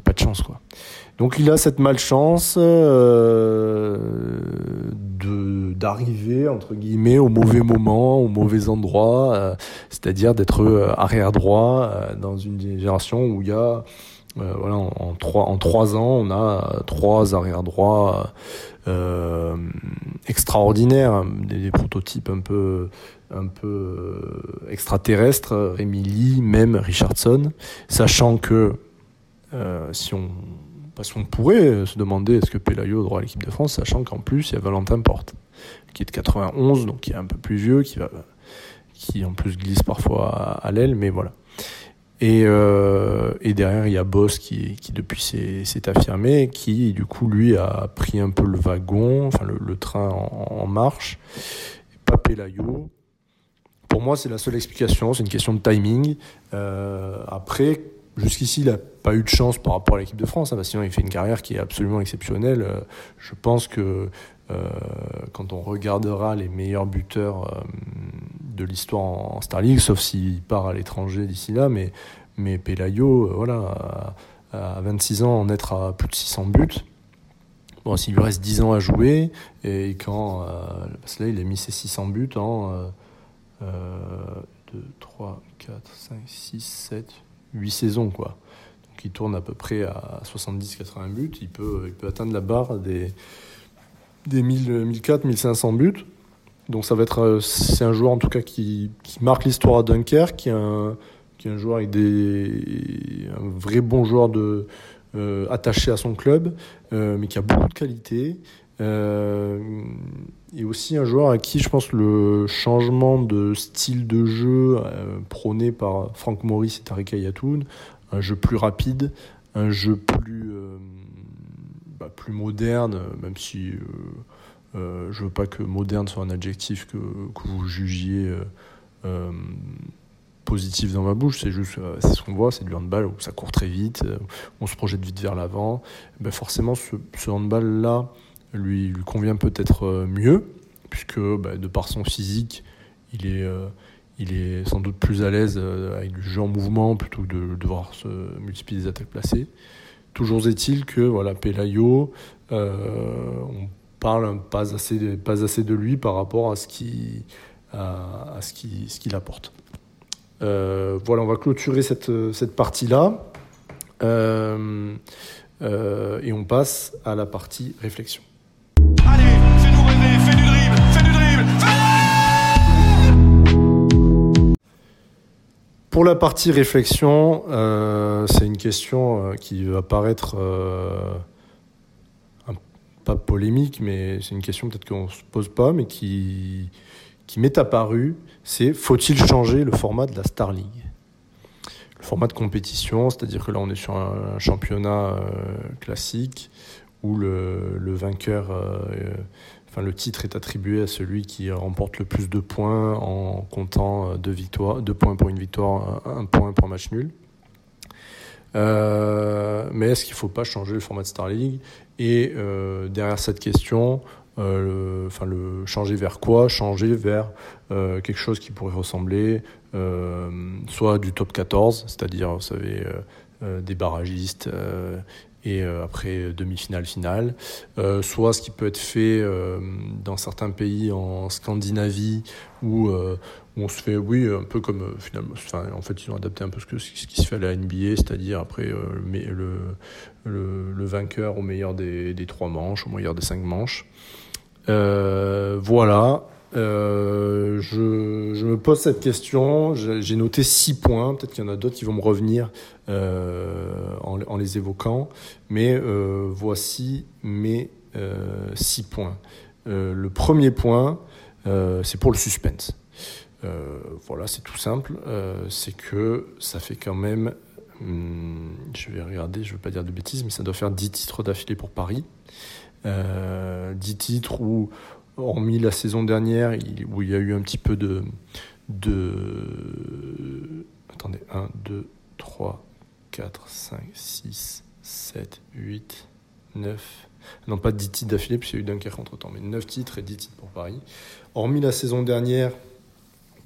pas de chance quoi. Donc il a cette malchance euh, d'arriver entre guillemets au mauvais moment, au mauvais endroit, c'est-à-dire d'être arrière droit dans une génération où il y a voilà en, trois en trois ans on a trois arrière droits euh, extraordinaires, des, prototypes un peu un peu extraterrestres, même Richardson, sachant que si on parce qu'on pourrait se demander est-ce que Pelayo droit à l'équipe de France, sachant qu'en plus il y a Valentin Porte, qui est de 91, donc qui est un peu plus vieux, qui va, qui en plus glisse parfois à, à l'aile, mais voilà. Et, euh, et, derrière il y a Boss qui, qui depuis s'est affirmé, qui du coup lui a pris un peu le wagon, enfin le, le train en, en, marche. Pas Pelayo. Pour moi c'est la seule explication, c'est une question de timing. Euh, après Jusqu'ici, il n'a pas eu de chance par rapport à l'équipe de France, hein, sinon il fait une carrière qui est absolument exceptionnelle. Euh, je pense que euh, quand on regardera les meilleurs buteurs euh, de l'histoire en, Star League, sauf s'il part à l'étranger d'ici là, mais, mais Pelayo, voilà, à, à, 26 ans, en être à plus de 600 buts. Bon, s'il lui reste 10 ans à jouer, et quand, parce que là, il a mis ses 600 buts en 2, 3, 4, 5, 6, 7, 8 saisons quoi. Donc il tourne à peu près à 70-80 buts, il peut, atteindre la barre des, des 1400-1500 buts. Donc ça va être c'est un joueur en tout cas qui, marque l'histoire à Dunkerque, qui est un, joueur avec des un vrai bon joueur de euh, attaché à son club, euh, mais qui a beaucoup de qualité. Euh, et aussi un joueur à qui je pense le changement de style de jeu euh, prôné par Franck Maurice et Tariq Ayatoun, un jeu plus rapide, un jeu plus, euh, bah, plus moderne, même si euh, je veux pas que moderne soit un adjectif que, que vous jugiez positif dans ma bouche, c'est juste c'est ce qu'on voit, c'est du handball où ça court très vite, on se projette vite vers l'avant. Ben forcément, ce, ce handball là lui, lui convient peut-être mieux, puisque bah, de par son physique, il est, euh, il est sans doute plus à l'aise euh, avec du jeu en mouvement plutôt que de devoir se multiplier des attaques placées. Toujours est-il que voilà, Pelayo, euh, on parle pas assez, pas assez de lui par rapport à ce qu'il à, ce qui, ce apporte. Euh, voilà, on va clôturer cette, cette partie-là. Euh, euh, et on passe à la partie réflexion. Allez, fais-nous rêver, fais du dribble, fais du dribble, Pour la partie réflexion, euh, c'est une question euh, qui va paraître euh, pas polémique, mais c'est une question peut-être qu'on ne se pose pas, mais qui, qui m'est apparue. C'est faut-il changer le format de la Star League? Le format de compétition, c'est-à-dire que là on est sur un, championnat classique où le, vainqueur, euh, enfin le titre est attribué à celui qui remporte le plus de points en comptant deux victoires, deux points pour une victoire, un, point pour un match nul. Euh, mais est-ce qu'il ne faut pas changer le format de Star League? Et euh, derrière cette question, euh, enfin le changer vers quoi? Changer vers euh, quelque chose qui pourrait ressembler euh, soit du top 14, c'est-à-dire vous savez des barragistes et euh, après demi-finale finale, euh, soit ce qui peut être fait euh, dans certains pays en Scandinavie où, on se fait, oui, un peu comme finalement, en fait ils ont adapté un peu ce, que, ce qui se fait à la NBA, c'est-à-dire après le, le, le, vainqueur au meilleur des, des, trois manches, au meilleur des cinq manches. voilà. Euh, je, me pose cette question. J'ai noté six points. Peut-être qu'il y en a d'autres qui vont me revenir euh, en, les évoquant. Mais euh, voici mes six points. Le premier point, c'est pour le suspense. voilà, c'est tout simple. c'est que ça fait quand même hum, je vais regarder, je ne veux pas dire de bêtises, mais ça doit faire 10 titres d'affilée pour Paris. Euh, 10 titres où, hormis la saison dernière, où il y a eu un petit peu de. de attendez, 1, 2, 3, 4, 5, 6, 7, 8, 9. Non, pas 10 titres d'affilée, puisqu'il y a eu Dunkerque entre temps, mais 9 titres et 10 titres pour Paris. Hormis la saison dernière,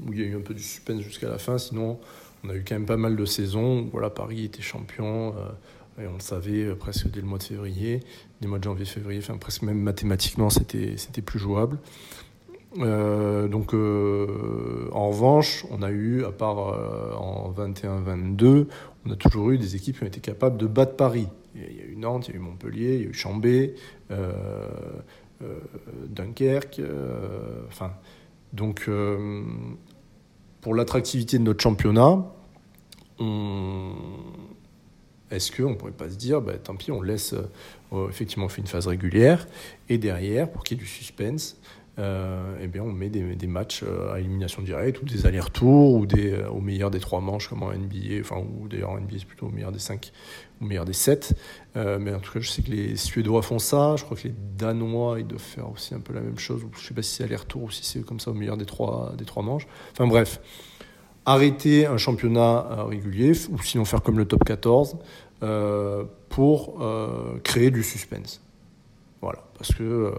où il y a eu un peu du suspense jusqu'à la fin, sinon, on a eu quand même pas mal de saisons où voilà, Paris était champion, euh, et on le savait euh, presque dès le mois de février, dès le mois de janvier-février, enfin presque même mathématiquement, c'était plus jouable. Euh, donc, euh, en revanche, on a eu, à part en 21-22, on a toujours eu des équipes qui ont été capables de battre Paris. Il y a- eu Nantes, il y a eu Montpellier, il y a eu Chambé, Dunkerque. enfin, donc, pour l'attractivité de notre championnat, on... est-ce qu'on ne pourrait pas se dire, bah, tant pis, on laisse, euh, effectivement, on fait une phase régulière, et derrière, pour qu'il y ait du suspense, euh, eh bien, on met des, matchs euh, à élimination directe ou des allers-retours ou des, euh, au meilleur des trois manches comme en NBA, enfin, ou d'ailleurs en NBA c'est plutôt au meilleur des cinq ou au meilleur des sept. Euh, mais en tout cas, je sais que les Suédois font ça, je crois que les Danois ils doivent faire aussi un peu la même chose. Je ne sais pas si c'est aller-retour ou si c'est comme ça au meilleur des trois, des trois manches. Enfin bref, arrêter un championnat euh, régulier ou sinon faire comme le top 14 euh, pour euh, créer du suspense. Voilà, parce que.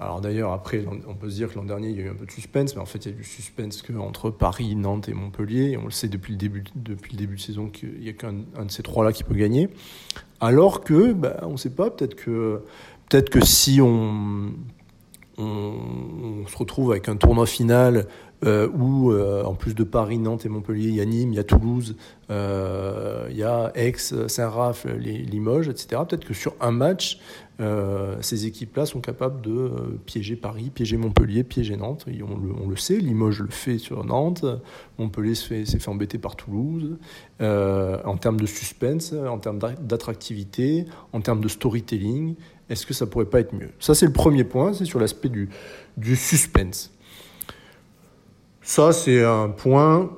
alors d'ailleurs, après, on peut se dire que l'an dernier, il y a eu un peu de suspense, mais en fait, il y a du suspense que entre Paris, Nantes et Montpellier. Et on le sait depuis le début, de saison qu'il n'y a qu'un un de ces trois-là qui peut gagner. Alors que, bah, on ne sait pas, peut-être que, peut que si on se retrouve avec un tournoi final euh, où, euh, en plus de Paris, Nantes et Montpellier, il y a Nîmes, il y a Toulouse, euh, il y a Aix, Saint-Raph, Limoges, etc. Peut-être que sur un match, euh, ces équipes-là sont capables de piéger Paris, piéger Montpellier, piéger Nantes. On, le, sait, Limoges le fait sur Nantes, Montpellier s'est fait embêter par Toulouse. En termes de suspense, en termes d'a- d'attractivité, en termes de storytelling, est-ce que ça pourrait pas être mieux? Ça, c'est le premier point, c'est sur l'aspect du suspense. Ça, c'est un point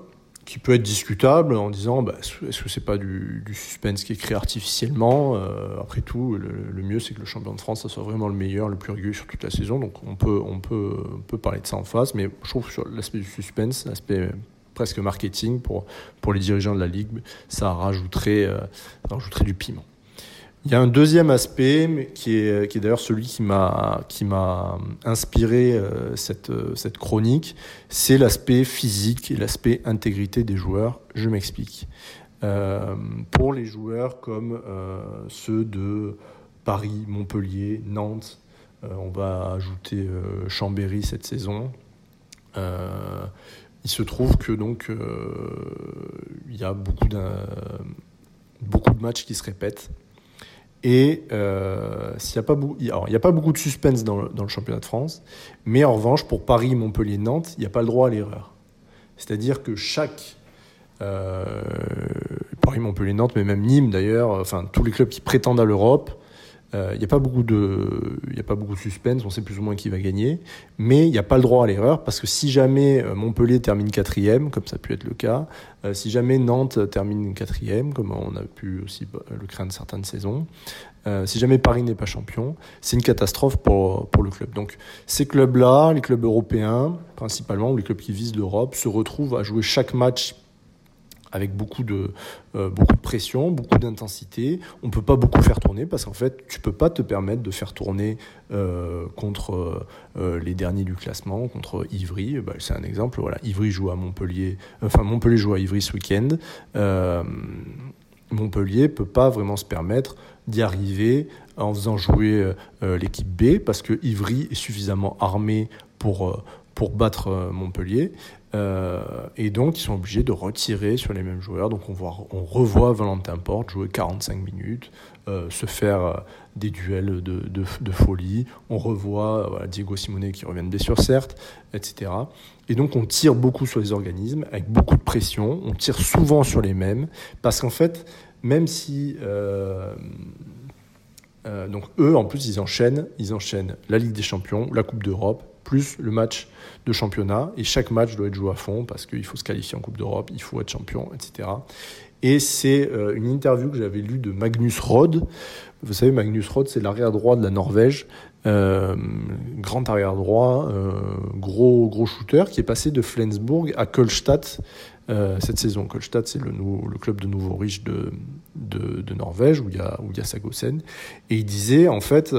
qui peut être discutable en disant bah, est-ce que c'est pas du, suspense qui est créé artificiellement Euh, Après tout, le, mieux c'est que le champion de France ça soit vraiment le meilleur, le plus régulier sur toute la saison. Donc on peut, on peut, on peut parler de ça en face, mais je trouve sur l'aspect du suspense, l'aspect presque marketing pour, pour les dirigeants de la ligue, ça rajouterait, euh, ça rajouterait du piment. Il y a un deuxième aspect qui est, qui est d'ailleurs celui qui m'a qui m'a inspiré euh, cette, euh, cette chronique, c'est l'aspect physique et l'aspect intégrité des joueurs. Je m'explique. Euh, pour les joueurs comme euh, ceux de Paris, Montpellier, Nantes, euh, on va ajouter euh, Chambéry cette saison. Euh, il se trouve que donc euh, il y a beaucoup, beaucoup de matchs qui se répètent. Et euh, s'il y a pas n'y a pas beaucoup de suspense dans le, championnat de France, mais en revanche, pour Paris, Montpellier, Nantes, il n'y a pas le droit à l'erreur. C'est-à-dire que chaque euh, Paris, Montpellier, Nantes, mais même Nîmes d'ailleurs, enfin tous les clubs qui prétendent à l'Europe, il n'y a pas beaucoup de, a pas beaucoup de suspense. On sait plus ou moins qui va gagner, mais il n'y a pas le droit à l'erreur parce que si jamais euh, Montpellier termine quatrième, comme ça a pu être le cas, euh, si jamais Nantes termine quatrième, comme on a pu aussi bah, le craindre certaines saisons, euh, si jamais Paris n'est pas champion, c'est une catastrophe pour, pour le club. Donc ces clubs-là, les clubs européens principalement, ou les clubs qui visent l'Europe, se retrouvent à jouer chaque match avec beaucoup de, euh, beaucoup de pression, beaucoup d'intensité. On peut pas beaucoup faire tourner parce qu'en fait, tu peux pas te permettre de faire tourner euh, contre euh, les derniers du classement, contre Ivry. Bah, c'est un exemple. Voilà, Ivry joue à Montpellier. Enfin, Montpellier joue à Ivry ce week-end. Montpellier peut pas vraiment se permettre d'y arriver en faisant jouer l'équipe B parce que Ivry est suffisamment armé pour pour battre Montpellier. Euh, et donc, ils sont obligés de retirer sur les mêmes joueurs. Donc, on, voit, on revoit Valentin Porte jouer 45 minutes, euh, se faire euh, des duels de, folie. On revoit Diego Simonet qui revient de blessure, certes, etc. Et donc, on tire beaucoup sur les organismes avec beaucoup de pression. On tire souvent sur les mêmes parce qu'en fait, même si. Donc, eux, en plus, ils enchaînent, ils enchaînent la Ligue des Champions, la Coupe d'Europe, plus le match de championnat. Et chaque match doit être joué à fond parce qu'il faut se qualifier en Coupe d'Europe, il faut être champion, etc. Et c'est euh, une interview que j'avais lue de Magnus Rod. Vous savez, Magnus Rod, c'est l'arrière droit de la Norvège. Euh, grand arrière droit, euh, gros gros shooter qui est passé de Flensburg à Kolstad euh, cette saison. Kolstad, c'est le, club de nouveau riche de, de, Norvège où il y a Sagosen. Et il disait en fait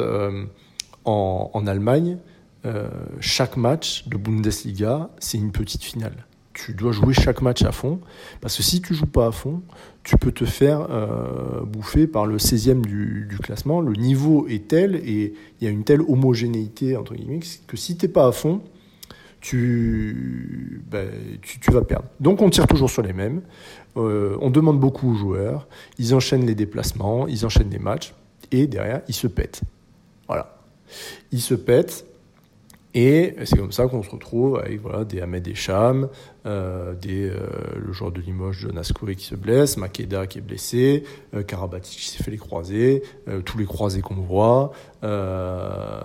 en Allemagne, euh, chaque match de Bundesliga, c'est une petite finale. Tu dois jouer chaque match à fond, parce que si tu joues pas à fond, tu peux te faire euh, bouffer par le 16e du, classement. Le niveau est tel et il y a une telle homogénéité entre guillemets que si t'es pas à fond, tu, ben, tu, tu vas perdre. Donc on tire toujours sur les mêmes. Euh, on demande beaucoup aux joueurs. Ils enchaînent les déplacements, ils enchaînent les matchs et derrière ils se pètent. Voilà, ils se pètent. Et c'est comme ça qu'on se retrouve avec voilà, des Ahmed Echam, euh, des, euh, le joueur de Limoges, Jonas Koué qui se blesse, Makeda qui est blessé, euh, Karabatic qui s'est fait les croisés, euh, tous les croisés qu'on voit, euh,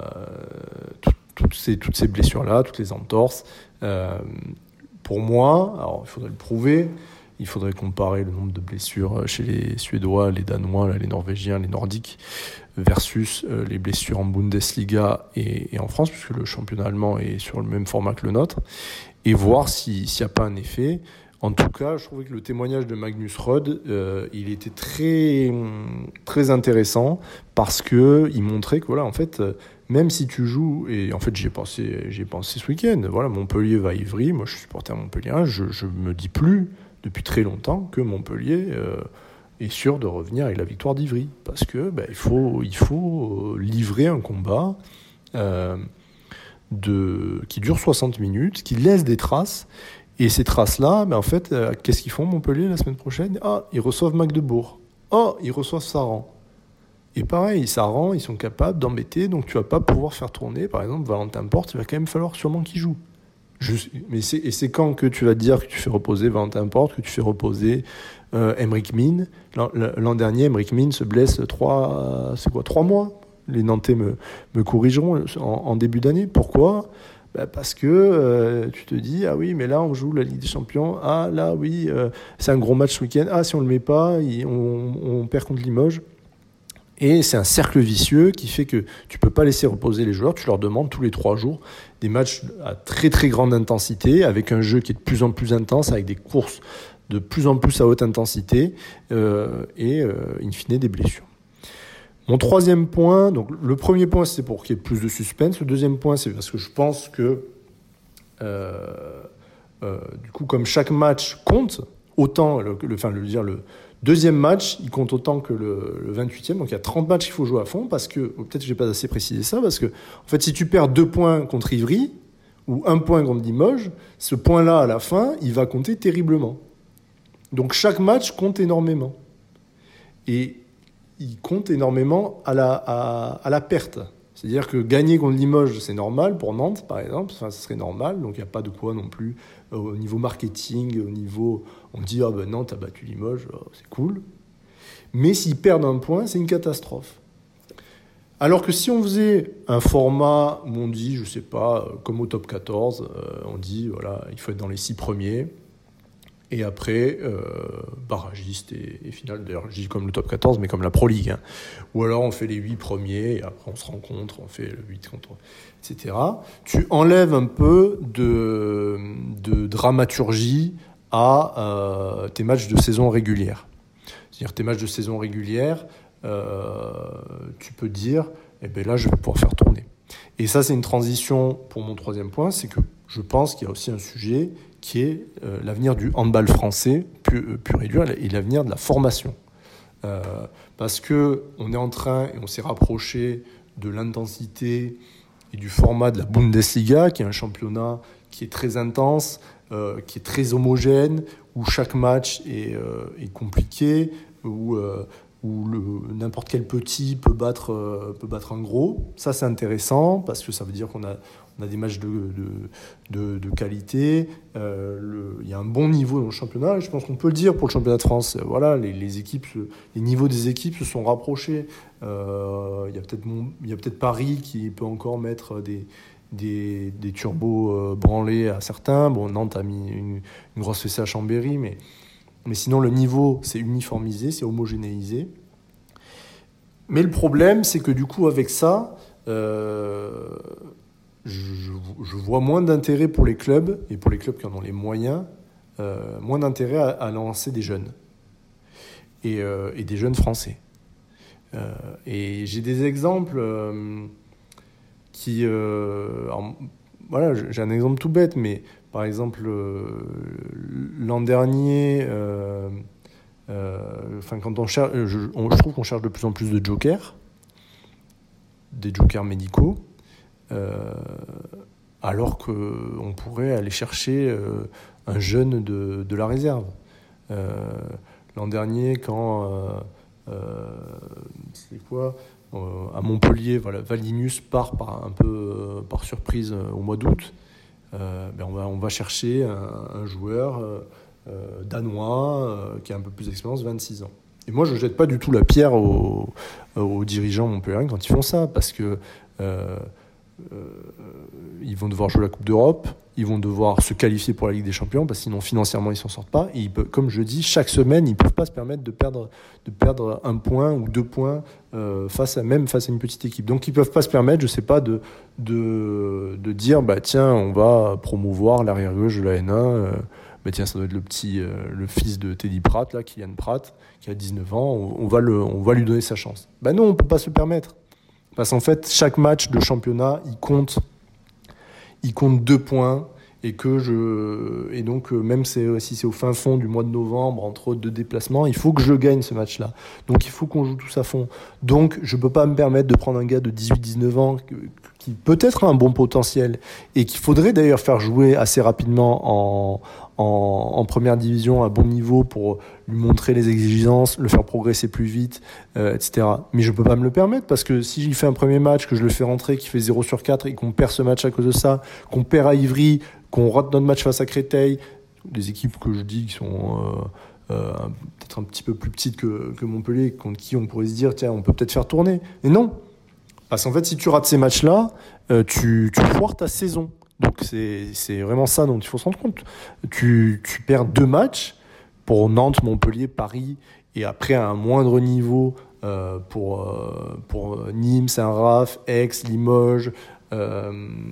tout- toutes ces, toutes ces blessures-là, toutes les entorses. Pour moi, alors il faudrait le prouver, il faudrait comparer le nombre de blessures chez les Suédois, les Danois, les Norvégiens, les Nordiques, versus euh, les blessures en Bundesliga et, en France, puisque le championnat allemand est sur le même format que le nôtre, et voir si- s'il n'y a pas un effet. En tout cas, je trouvais que le témoignage de Magnus Rod, euh, il était très, très intéressant parce que il montrait que voilà, en fait, euh, même si tu joues, et en fait j'y ai pensé, j'y ai pensé ce week-end, voilà, Montpellier va à Ivry, moi je suis supporter à Montpellier, je, je me dis plus depuis très longtemps que Montpellier est sûr de revenir avec la victoire d'Ivry, parce que ben, il faut, euh, livrer un combat euh, qui dure 60 minutes, qui laisse des traces, et ces traces-là, ben, en fait, euh, qu'est-ce qu'ils font Montpellier la semaine prochaine? Ah, ils reçoivent Magdebourg. Oh, ils reçoivent Saran. Et pareil, Saran, ils sont capables d'embêter, donc tu vas pas pouvoir faire tourner, par exemple, Valentin Porte, il va quand même falloir sûrement qu'il joue. Mais c'est, et c'est quand que tu vas te dire que tu fais reposer Valentin Porte, que tu fais reposer euh, Emric Mine l'an, dernier, Emric Mine se blesse trois, c'est quoi, trois mois? Les Nantais me, corrigeront en, début d'année. Pourquoi? Bah parce que euh, tu te dis ah oui mais là on joue la Ligue des Champions. Ah là oui euh, c'est un gros match ce week-end. Ah si on le met pas on perd contre Limoges et c'est un cercle vicieux qui fait que tu peux pas laisser reposer les joueurs tu leur demandes tous les trois jours des matchs à très très grande intensité avec un jeu qui est de plus en plus intense avec des courses de plus en plus à haute intensité euh, et euh, in fine des blessures mon troisième point, donc le premier point c'est pour qu'il y ait plus de suspense. Le deuxième point c'est parce que je pense que euh, du coup comme chaque match compte autant, le, le, le dire le deuxième match il compte autant que le, le 28e, donc il y a 30 matchs qu'il faut jouer à fond parce que peut-être que j'ai pas assez précisé ça parce que en fait si tu perds deux points contre Ivry ou un point contre Limoges, ce point-là à la fin il va compter terriblement. Donc chaque match compte énormément et il compte énormément à la, à, la perte. C'est-à-dire que gagner contre Limoges, c'est normal pour Nantes, par exemple, enfin, ce serait normal, donc il n'y a pas de quoi non plus au niveau marketing, au niveau. On dit, ah ben Nantes a battu Limoges, oh, c'est cool. Mais s'ils perdent un point, c'est une catastrophe. Alors que si on faisait un format où on dit, je sais pas, euh, comme au top 14, euh, on dit, voilà, il faut être dans les six premiers, et après, euh, barragiste et, et final, d'ailleurs, je dis comme le top 14, mais comme la Pro League. Hein. Ou alors on fait les 8 premiers, et après on se rencontre, on fait le 8 contre, etc. Tu enlèves un peu de, dramaturgie à euh, tes matchs de saison régulière. C'est-à-dire tes matchs de saison régulière, euh, tu peux dire, eh ben là, je vais pouvoir faire tourner. Et ça, c'est une transition pour mon troisième point, c'est que je pense qu'il y a aussi un sujet qui est euh, l'avenir du handball français pur, pur et dur et l'avenir de la formation. Parce que on est en train et on s'est rapproché de l'intensité et du format de la Bundesliga, qui est un championnat qui est très intense, euh, qui est très homogène, où chaque match est, euh, est compliqué, où, euh, où n'importe quel petit peut battre, peut battre un gros. Ça, c'est intéressant parce que ça veut dire qu'on a, on a des matchs de, de, qualité. Euh, Il y a un bon niveau dans le championnat. Je pense qu'on peut le dire pour le championnat de France. Voilà, les, équipes, les niveaux des équipes se sont rapprochés. Euh, Il y a peut-être peut-être Paris qui peut encore mettre des des, turbos euh, branlés à certains. Bon, Nantes a mis une, grosse fessée à Chambéry, mais Mais sinon, le niveau, c'est uniformisé, c'est homogénéisé. Mais le problème, c'est que du coup, avec ça, je, vois moins d'intérêt pour les clubs, et pour les clubs qui en ont les moyens, euh, moins d'intérêt à, lancer des jeunes. Et, euh, des jeunes français. Euh, et j'ai des exemples qui. voilà, j'ai un exemple tout bête, mais par exemple, l'an dernier, quand on cherche, je, trouve qu'on cherche de plus en plus de jokers, des jokers médicaux, alors qu'on pourrait aller chercher euh, un jeune de, la réserve. Euh, L'an dernier, quand. euh, euh, c'est quoi Euh, À Montpellier, voilà, Valinus part par, un peu euh, par surprise euh, au mois d'août. Euh, ben on, va, chercher un, joueur euh, euh, danois euh, qui a un peu plus d'expérience, 26 ans. Et moi, je ne jette pas du tout la pierre aux, aux dirigeants montpelliérains quand ils font ça, parce que euh, euh, ils vont devoir jouer la Coupe d'Europe, ils vont devoir se qualifier pour la Ligue des Champions, parce que sinon financièrement ils s'en sortent pas. Et comme je dis, chaque semaine, ils peuvent pas se permettre de perdre, un point ou deux points euh, face à même face à une petite équipe. Donc ils peuvent pas se permettre, je sais pas, de dire bah tiens, on va promouvoir l'arrière gauche de la N1. euh, tiens, ça doit être le petit, euh, le fils de Teddy Pratt là, Kylian Pratt, qui a 19 ans. On, va lui donner sa chance. Bah non, on peut pas se permettre. Parce qu'en fait, chaque match de championnat, il compte, il compte deux points. Et que je et donc euh, même c'est- si c'est au fin fond du mois de novembre entre deux déplacements, il faut que je gagne ce match-là. Donc il faut qu'on joue tous à fond. Donc je peux pas me permettre de prendre un gars de 18-19 ans qui peut-être a un bon potentiel et qu'il faudrait d'ailleurs faire jouer assez rapidement en, première division à bon niveau pour lui montrer les exigences, le faire progresser plus vite, euh, etc. Mais je peux pas me le permettre parce que si il fait un premier match, que je le fais rentrer, qu'il fait 0 sur 4 et qu'on perd ce match à cause de ça, qu'on perd à Ivry, qu'on rate notre match face à Créteil, des équipes que je dis qui sont euh, euh, peut-être un petit peu plus petites que, que Montpellier, contre qui on pourrait se dire tiens on peut peut-être faire tourner. Mais non, parce qu'en fait si tu rates ces matchs-là, euh, tu, tu foires ta saison. Donc c'est vraiment ça dont il faut se rendre compte. Tu, perds deux matchs pour Nantes, Montpellier, Paris, et après à un moindre niveau euh, pour, euh, pour Nîmes, Saint-Raph, Aix, Limoges,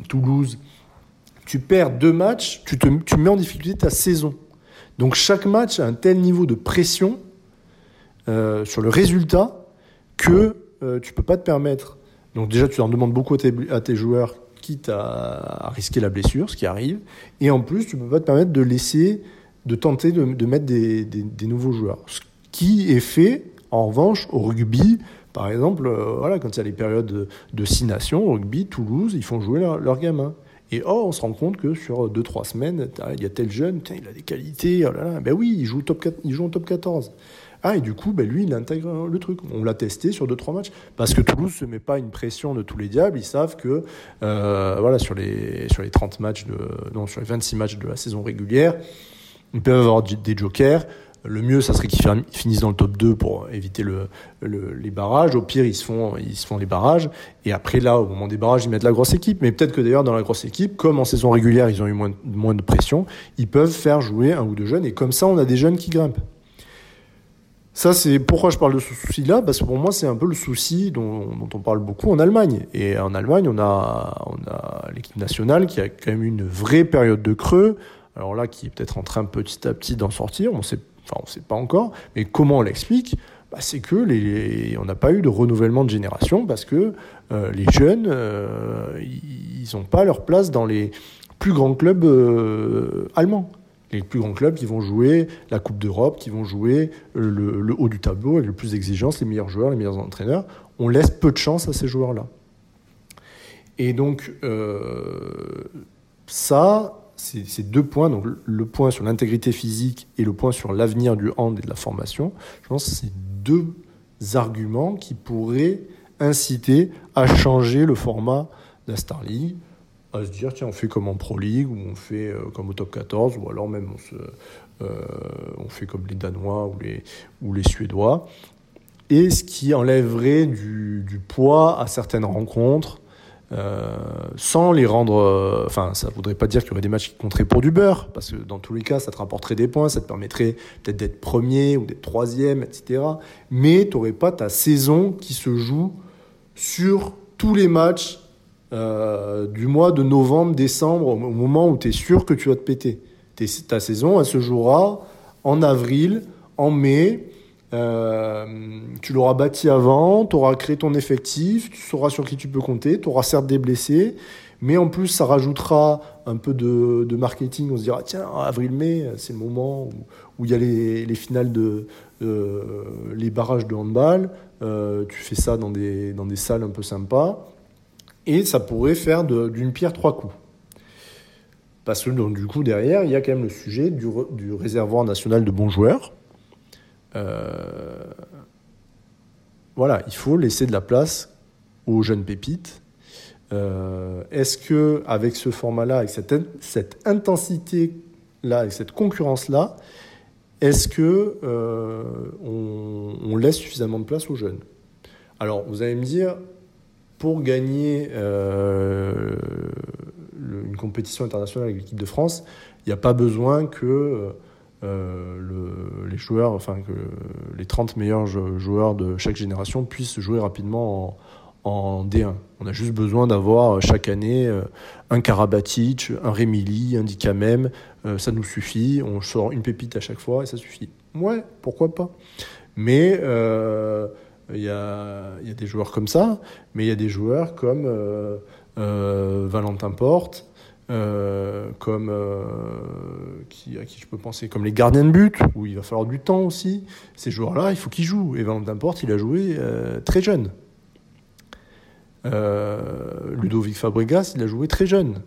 Toulouse. Tu perds deux matchs, tu, te, mets en difficulté ta saison. Donc chaque match a un tel niveau de pression sur le résultat que tu peux pas te permettre. Donc déjà, tu en demandes beaucoup à tes, joueurs, quitte à, à risquer la blessure, ce qui arrive. Et en plus, tu peux pas te permettre de laisser, de tenter de, mettre des, nouveaux joueurs. Ce qui est fait, en revanche, au rugby. Par exemple, euh, voilà, quand il y a les périodes de, six nations, au rugby, Toulouse, ils font jouer leurs leurs gamins. Et oh, on se rend compte que sur 2-3 semaines, il y a tel jeune, il a des qualités, oh là là, ben oui, il joue, top 4, il joue en top 14. Ah, et du coup, ben lui, il intègre le truc. On l'a testé sur 2-3 matchs. Parce que Toulouse se met pas une pression de tous les diables. Ils savent que, euh, voilà, sur les, sur les 30 matchs non, sur les 26 matchs de la saison régulière, ils peuvent avoir des jokers. Le mieux, ça serait qu'ils fin- finissent dans le top 2 pour éviter le, le- les barrages. Au pire, ils se, font, ils font les barrages. Et après, là, au moment des barrages, ils mettent la grosse équipe. Mais peut-être que d'ailleurs, dans la grosse équipe, comme en saison régulière, ils ont eu moins, moins de pression, ils peuvent faire jouer un ou deux jeunes. Et comme ça, on a des jeunes qui grimpent. Ça, c'est pourquoi je parle de ce souci-là, parce que pour moi, c'est un peu le souci dont, on parle beaucoup en Allemagne. Et en Allemagne, on a, on a l'équipe nationale qui a quand même une vraie période de creux. Alors là, qui est peut-être en train petit à petit d'en sortir. On sait, enfin, on sait pas encore. Mais comment on l'explique? Bah, C'est que les, on n'a pas eu de renouvellement de génération parce que euh, les jeunes, euh, ils n'ont pas leur place dans les plus grands clubs euh, allemands les plus grands clubs qui vont jouer la Coupe d'Europe, qui vont jouer le, le haut du tableau avec le plus d'exigences, les meilleurs joueurs, les meilleurs entraîneurs. On laisse peu de chance à ces joueurs-là. Et donc, euh, ça, ces deux points, donc le point sur l'intégrité physique et le point sur l'avenir du hand et de la formation, je pense que c'est deux arguments qui pourraient inciter à changer le format de la Star League à se dire tiens on fait comme en Pro League ou on fait euh, comme au Top 14 ou alors même euh, on fait comme les Danois ou les, Suédois et ce qui enlèverait du, poids à certaines rencontres euh, sans les rendre. euh, Enfin, ça voudrait pas dire qu'il y aurait des matchs qui compteraient pour du beurre, parce que dans tous les cas, ça te rapporterait des points, ça te permettrait peut-être d'être premier ou d'être troisième, etc. Mais tu n'aurais pas ta saison qui se joue sur tous les matchs euh, du mois de novembre, décembre, au moment où tu es sûr que tu vas te péter. Ta saison, elle se jouera en avril, en mai. euh, tu l'auras bâti avant, tu auras créé ton effectif, tu sauras sur qui tu peux compter, tu auras certes des blessés, mais en plus ça rajoutera un peu de, marketing. On se dira, tiens, avril-mai, c'est le moment où, il y a les, les finales de les barrages de handball. Euh, tu fais ça dans des, dans des salles un peu sympas. Et ça pourrait faire d'une pierre trois coups. Parce que du coup, derrière, il y a quand même le sujet du, réservoir national de bons joueurs. Euh, voilà, il faut laisser de la place aux jeunes pépites. Euh, Est-ce que avec ce format-là, avec cette, in- cette intensité-là, avec cette concurrence-là, est-ce que euh, on laisse suffisamment de place aux jeunes? Alors, vous allez me dire, pour gagner euh, une compétition internationale avec l'équipe de France, il n'y a pas besoin que euh, le- les joueurs, enfin que les 30 meilleurs jou- joueurs de chaque génération puissent jouer rapidement en, en D1. On a juste besoin d'avoir chaque année euh, un Karabatic, un Remili, un Dikamem, euh, ça nous suffit, on sort une pépite à chaque fois et ça suffit. Ouais, pourquoi pas Mais euh, il y, a, des joueurs comme ça, mais il y a des joueurs comme euh, euh, Valentin Porte, euh, comme qui, à qui je peux penser, comme les gardiens de but, où il va falloir du temps aussi. Ces joueurs-là, il faut qu'ils jouent. Et Valentin Porte, il a joué très jeune. Ludovic Fabregas, il a joué très jeune.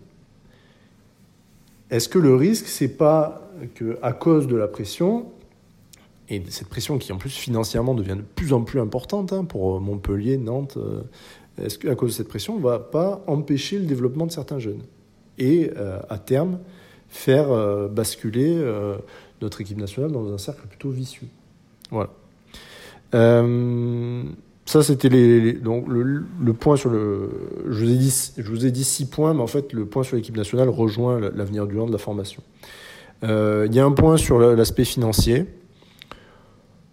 Est-ce que le risque, c'est pas que à cause de la pression, et cette pression qui en plus financièrement devient de plus en plus importante hein, pour Montpellier, Nantes, euh, est-ce qu'à cause de cette pression, on ne va pas empêcher le développement de certains jeunes et euh, à terme faire euh, basculer euh, notre équipe nationale dans un cercle plutôt vicieux? Voilà. Euh, ça, c'était les, donc le, point sur le. Je vous ai dit, je vous ai dit six points, mais en fait, le point sur l'équipe nationale rejoint l'avenir du hand de la formation. Euh, Il y a un point sur la- l'aspect financier,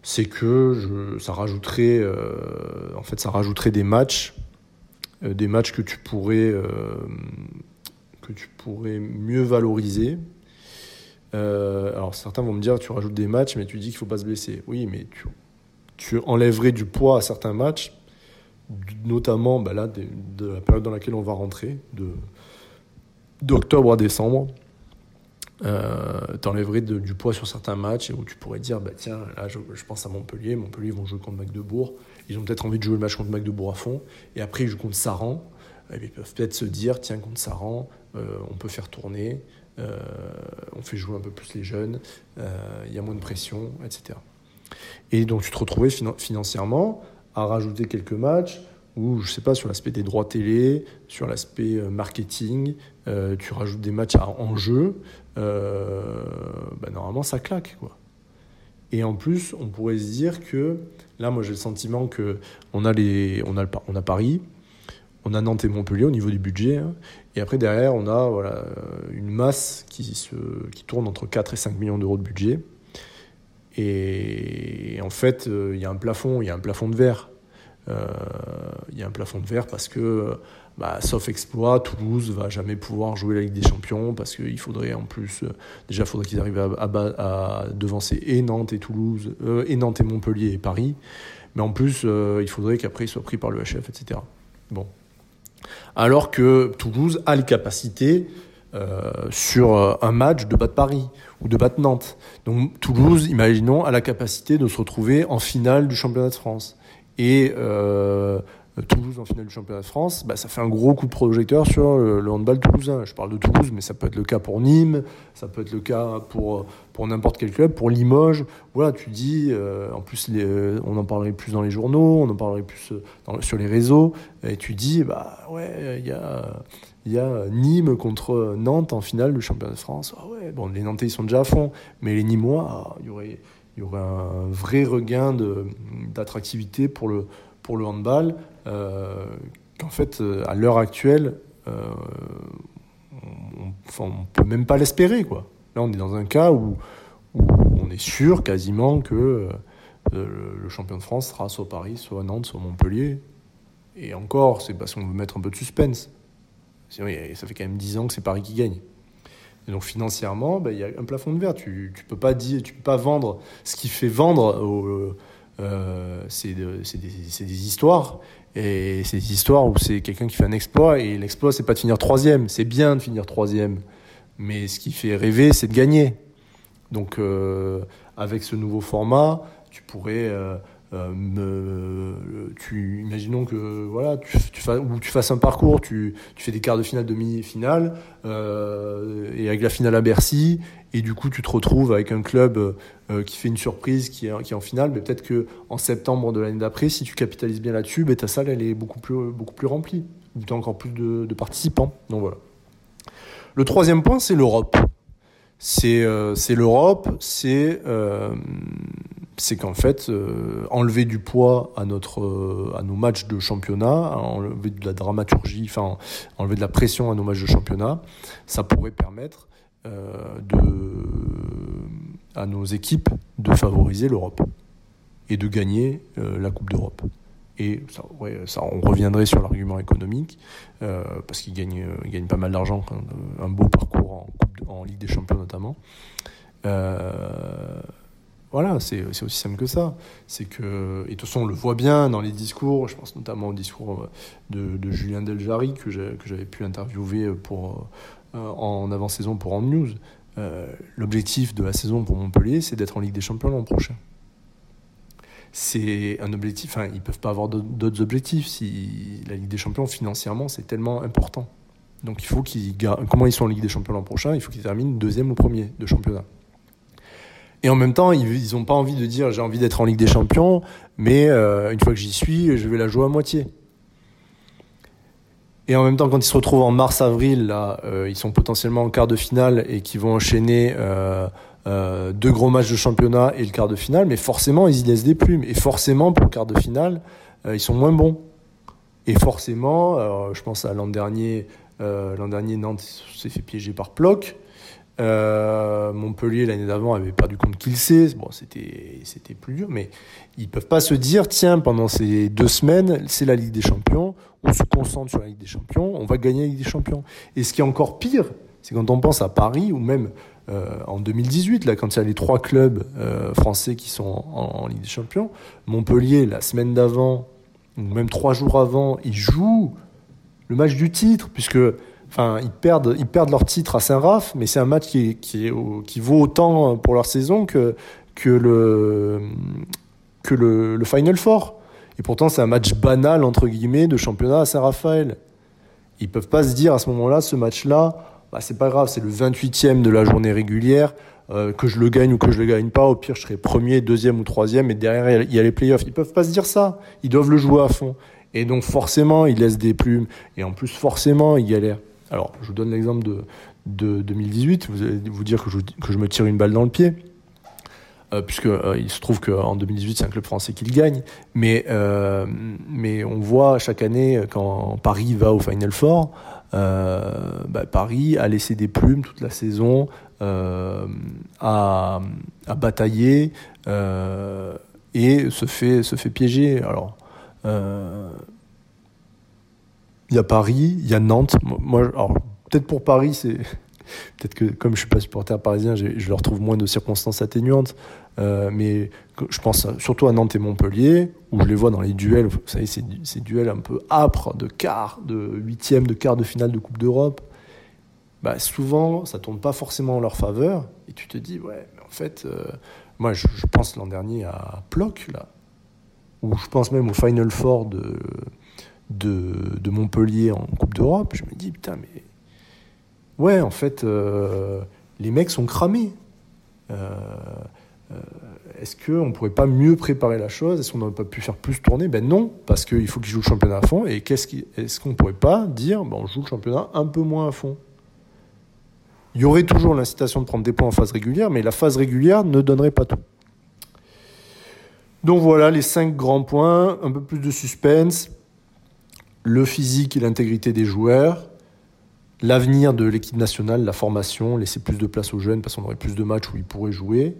c'est que ça rajouterait, euh, en fait, ça rajouterait des matchs, euh, des matchs que tu pourrais, euh, que tu pourrais mieux valoriser. Alors certains vont me dire, tu rajoutes des matchs, mais tu dis qu'il faut pas se blesser. Oui, mais tu, tu enlèverais du poids à certains matchs, notamment bah là, des- de la période dans laquelle on va rentrer, de d'octobre à décembre. Euh, t'enlèverais du poids sur certains matchs où tu pourrais dire bah tiens là je, pense à Montpellier. Montpellier vont jouer contre Magdebourg. Ils ont peut-être envie de jouer le match contre Magdebourg à fond. Et après ils jouent contre Saran. Bien, ils peuvent peut-être se dire tiens contre Saran euh, on peut faire tourner. Euh, on fait jouer un peu plus les jeunes. Euh, il y a moins de pression etc et donc tu te retrouvais finan- financièrement à rajouter quelques matchs où, je sais pas, sur l'aspect des droits télé, sur l'aspect euh, marketing, euh, tu rajoutes des matchs à enjeu, euh, bah, normalement ça claque. Quoi. Et en plus, on pourrait se dire que, là moi j'ai le sentiment que on a, les, on a, le, on a Paris, on a Nantes et Montpellier au niveau du budget, hein, et après derrière on a voilà, une masse qui, se, qui tourne entre 4 et 5 millions d'euros de budget. Et en fait, euh, il y a un plafond, il y a un plafond de verre. Euh, Il y a un plafond de verre parce que, bah, sauf exploit, Toulouse va jamais pouvoir jouer la Ligue des Champions parce qu'il faudrait en plus, euh, déjà, il faudrait qu'ils arrivent à, devancer et Nantes et Toulouse, euh, et Nantes et Montpellier et Paris. Mais en plus, euh, il faudrait qu'après ils soient pris par le HF, etc. Bon. Alors que Toulouse a les capacités euh, sur un match de battre Paris ou de battre Nantes. Donc Toulouse, imaginons, a la capacité de se retrouver en finale du championnat de France. Et Toulouse en finale du championnat de France, bah, ça fait un gros coup de projecteur sur le, le handball toulousain. Je parle de Toulouse, mais ça peut être le cas pour Nîmes, ça peut être le cas pour, pour n'importe quel club, pour Limoges. Voilà, tu dis, euh, en plus, euh, on en parlerait plus dans les journaux, on en parlerait plus euh, sur les réseaux, et tu dis, bah ouais, il y a, y a Nîmes contre Nantes en finale du championnat de France. Ah ouais, bon, les Nantais, ils sont déjà à fond, mais les Nîmois, ah, il y aurait, il y aurait un vrai regain d'attractivité pour le, pour le handball, euh, qu'en fait, euh, à l'heure actuelle, euh, on, on peut même pas l'espérer, quoi. Là, on est dans un cas où, on est sûr quasiment que euh, le, champion de France sera soit Paris, soit Nantes, soit Montpellier. Et encore, c'est parce qu'on veut mettre un peu de suspense. Sinon, ça fait quand même 10 ans que c'est Paris qui gagne. Et donc financièrement, ben, il y a un plafond de verre. Tu ne peux pas vendre ce qui fait vendre. Euh, c'est de- c'est des, histoires. Et c'est des histoires où c'est quelqu'un qui fait un exploit. Et l'exploit, c'est pas de finir troisième. C'est bien de finir troisième. Mais ce qui fait rêver, c'est de gagner. Donc euh, avec ce nouveau format, tu pourrais euh, tu, imaginons que voilà, tu, fasses, ou tu fasses un parcours, tu, tu fais des quarts de finale, demi-finale, euh, et avec la finale à Bercy, et du coup tu te retrouves avec un club euh, qui fait une surprise, qui est, qui est en finale, mais peut-être que en septembre de l'année d'après, si tu capitalises bien là-dessus, ben, ta salle elle est beaucoup plus, beaucoup plus remplie, ou tu as encore plus de, participants. Donc voilà. Le troisième point, c'est l'Europe. C'est l'Europe, c'est c'est qu'en fait, euh, enlever du poids à, notre, euh, à nos matchs de championnat, enlever de la dramaturgie, enfin, enlever de la pression à nos matchs de championnat, ça pourrait permettre euh, de, à nos équipes de favoriser l'Europe et de gagner la Coupe d'Europe. Et ça, on reviendrait sur l'argument économique, parce qu'ils gagnent, gagnent pas mal d'argent, un beau parcours en, coupe en Ligue des Champions notamment. Voilà, c'est aussi simple que ça. C'est que, et de toute façon, on le voit bien dans les discours, je pense notamment au discours euh, de, Julien Deljari, que j'avais pu interviewer pour, euh, en avant-saison pour En News. Euh, L'objectif de la saison pour Montpellier, c'est d'être en Ligue des Champions l'an prochain. C'est un objectif, enfin, ils peuvent pas avoir d'autres- objectifs. Si la Ligue des Champions, financièrement, c'est tellement important. Donc il faut qu'ils. Comment ils sont en Ligue des Champions l'an prochain? Il faut qu'ils terminent deuxième ou premier de championnat. Et en même temps, ils n'ont pas envie de dire j'ai envie d'être en Ligue des Champions, mais euh, une fois que j'y suis, je vais la jouer à moitié. Et en même temps, quand ils se retrouvent en mars-avril, là, euh, ils sont potentiellement en quart de finale et qui vont enchaîner euh, deux gros matchs de championnat et le quart de finale, mais forcément, ils y laissent des plumes. Et forcément, pour le quart de finale, ils sont moins bons. Et forcément, je pense à l'an dernier, l'an dernier, Nantes s'est fait piéger par Ploc. Euh, Montpellier l'année d'avant avait perdu contre Kielce. Bon, c'était c'était plus dur, mais ils peuvent pas se dire tiens pendant ces deux semaines c'est la Ligue des Champions, on se concentre sur la Ligue des Champions, on va gagner la Ligue des Champions. Et ce qui est encore pire, c'est quand on pense à Paris ou même euh, en 2018 là quand il y a les trois clubs euh, français qui sont en, en Ligue des Champions, Montpellier la semaine d'avant ou même trois jours avant, ils jouent le match du titre puisque Ils perdent, ils perdent leur titre à Saint-Raph, mais c'est un match qui, qui, vaut autant pour leur saison que, que, le, que le, Final Four. Et pourtant, c'est un match banal, entre guillemets, de championnat à Saint-Raphaël. Ils peuvent pas se dire à ce moment-là, ce match-là, bah, c'est pas grave, c'est le 28e de la journée régulière, euh, que je le gagne ou que je le gagne pas, au pire, je serai premier, deuxième ou troisième, et derrière, il y a les playoffs. Ils peuvent pas se dire ça. Ils doivent le jouer à fond. Et donc, forcément, ils laissent des plumes. Et en plus, forcément, ils galèrent. Alors, je vous donne l'exemple de, de 2018. Vous allez vous dire que je, me tire une balle dans le pied. Euh, puisque euh, il se trouve qu'en 2018 c'est un club français qui le gagne, mais euh, on voit chaque année quand Paris va au Final Four, bah, Paris a laissé des plumes toute la saison, a, a bataillé et se fait se fait piéger. Alors il y a Paris, il y a Nantes. Moi, alors, peut-être pour Paris, c'est peut-être que comme je suis pas supporter parisien, je leur trouve moins de circonstances atténuantes. Euh, mais je pense surtout à Nantes et Montpellier, où je les vois dans les duels. Vous savez, ces, ces duels un peu âpres de quart, de huitième, de quart de finale de Coupe d'Europe. Bah, souvent, ça tourne pas forcément en leur faveur. Et tu te dis, ouais, mais en fait, euh, moi, je, je pense l'an dernier à Ploc, là, ou je pense même au Final Four de, de, Montpellier en Coupe d'Europe. Je me dis, putain, mais ouais, en fait, euh, les mecs sont cramés. Euh, euh, Est-ce qu'on ne pourrait pas mieux préparer la chose? Est-ce qu'on n'aurait pas pu faire plus tourner? Ben non, parce qu'il faut qu'ils jouent le championnat à fond. Et qui, est-ce qu'on ne pourrait pas dire ben on joue le championnat un peu moins à fond? Il y aurait toujours l'incitation de prendre des points en phase régulière, mais la phase régulière ne donnerait pas tout. Donc voilà les cinq grands points, un peu plus de suspense. Le physique et l'intégrité des joueurs, l'avenir de l'équipe nationale, la formation, laisser plus de place aux jeunes parce qu'on aurait plus de matchs où ils pourraient jouer,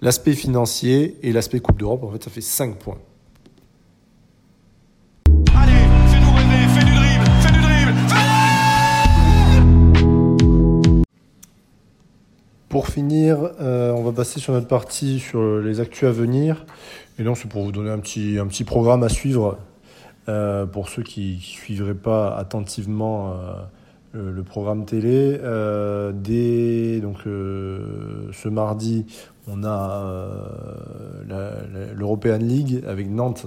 l'aspect financier et l'aspect Coupe d'Europe. En fait, ça fait 5 points. Allez, fais-nous rêver, fais du dribble, fais du dribble, fais Pour finir, euh, on va passer sur notre partie sur les actus à venir. Et donc, c'est pour vous donner un petit, un petit programme à suivre euh, pour ceux qui ne suivraient pas attentivement euh, le, programme télé. Euh, dès donc, ce mardi, on a l'European League avec Nantes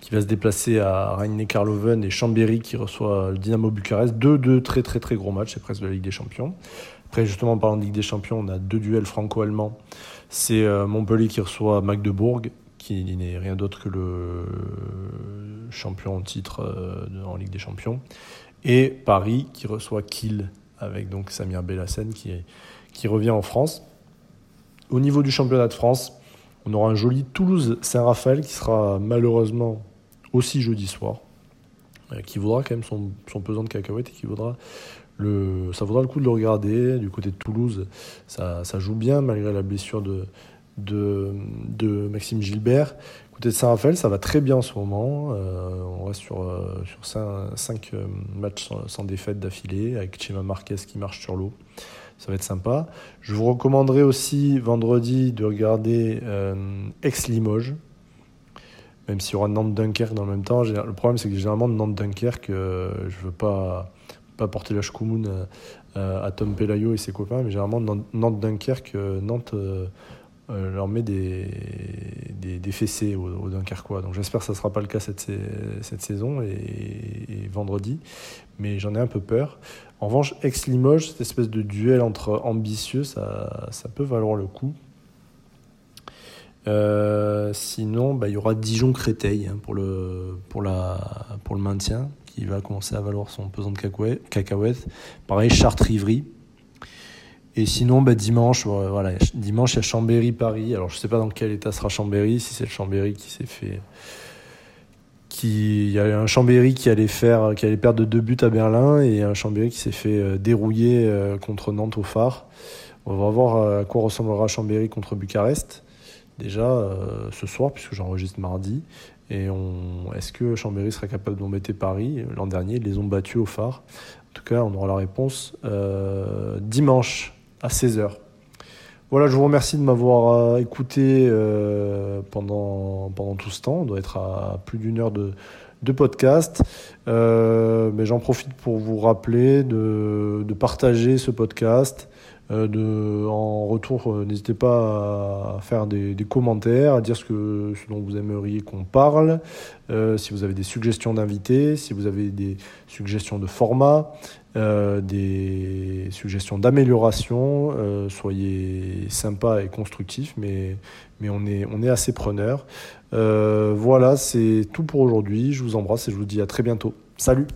qui va se déplacer à Rhein-Neckar-Löwen et Chambéry qui reçoit le Dynamo Bucarest. Deux, très très très gros matchs, c'est presque de la Ligue des Champions. Après, justement, en parlant de Ligue des Champions, on a deux duels franco-allemands. C'est Montpellier qui reçoit Magdebourg, qui n'est rien d'autre que le champion en titre euh, en Ligue des Champions. Et Paris qui reçoit Kiel, avec donc Samir Bellassène qui, qui revient en France. Au niveau du championnat de France, on aura un joli Toulouse-Saint-Raphaël qui sera malheureusement aussi jeudi soir, euh, qui vaudra quand même son, son pesant de cacahuètes et qui vaudra le, ça vaudra le coup de le regarder. Du côté de Toulouse, ça, ça joue bien malgré la blessure de, de, Maxime Gilbert. Côté de Saint-Raphaël, ça va très bien en ce moment. Euh, on reste sur, euh, sur 5 matchs sans, défaite d'affilée, avec Chema Marquez qui marche sur l'eau. Ça va être sympa. Je vous recommanderais aussi vendredi de regarder euh, Ex-Limoges, même s'il y aura Nantes-Dunkerque dans le même temps. Le problème, c'est que généralement, Nantes-Dunkerque, euh, je veux pas, pas porter la chkoumoun euh, euh, à Tom Pelayo et ses copains, mais généralement, Nantes- Nantes-Dunkerque, euh, Nantes euh, leur met des, des, des fessées aux, aux Dunkerquois. Donc j'espère que ça ne sera pas le cas cette, cette saison et, vendredi, mais j'en ai un peu peur. En revanche, ex-Limoges, cette espèce de duel entre ambitieux, ça, ça peut valoir le coup. Euh, sinon, bah, il y aura Dijon-Créteil hein, pour, le, pour, la, pour le maintien, qui va commencer à valoir son pesant de cacahuètes. Pareil, Chartres-Ivry. Et sinon, bah, dimanche, voilà, dimanche, il y a Chambéry-Paris. Alors, je sais pas dans quel état sera Chambéry, si c'est le Chambéry qui s'est fait. Qui, il y a un Chambéry qui allait, faire, qui allait perdre de deux buts à Berlin et un Chambéry qui s'est fait euh, dérouiller euh, contre Nantes au phare. On va voir euh, à quoi ressemblera Chambéry contre Bucarest déjà euh, ce soir, puisque j'enregistre mardi. Et est-ce que Chambéry sera capable d'embêter Paris? L'an dernier, ils les ont battus au phare. En tout cas, on aura la réponse euh, dimanche à 16h. Voilà, je vous remercie de m'avoir euh, écouté euh, pendant, tout ce temps. On doit être à plus d'une heure de, podcast. Euh, mais j'en profite pour vous rappeler de, partager ce podcast. En retour, n'hésitez pas à faire des, commentaires, à dire ce, que, ce dont vous aimeriez qu'on parle, si vous avez des suggestions d'invités, si vous avez des suggestions de format, euh, des suggestions d'amélioration, euh, soyez sympa et constructif, mais, mais on, est, on assez preneur. Euh, voilà, c'est tout pour aujourd'hui. Je vous embrasse et je vous dis à très bientôt. Salut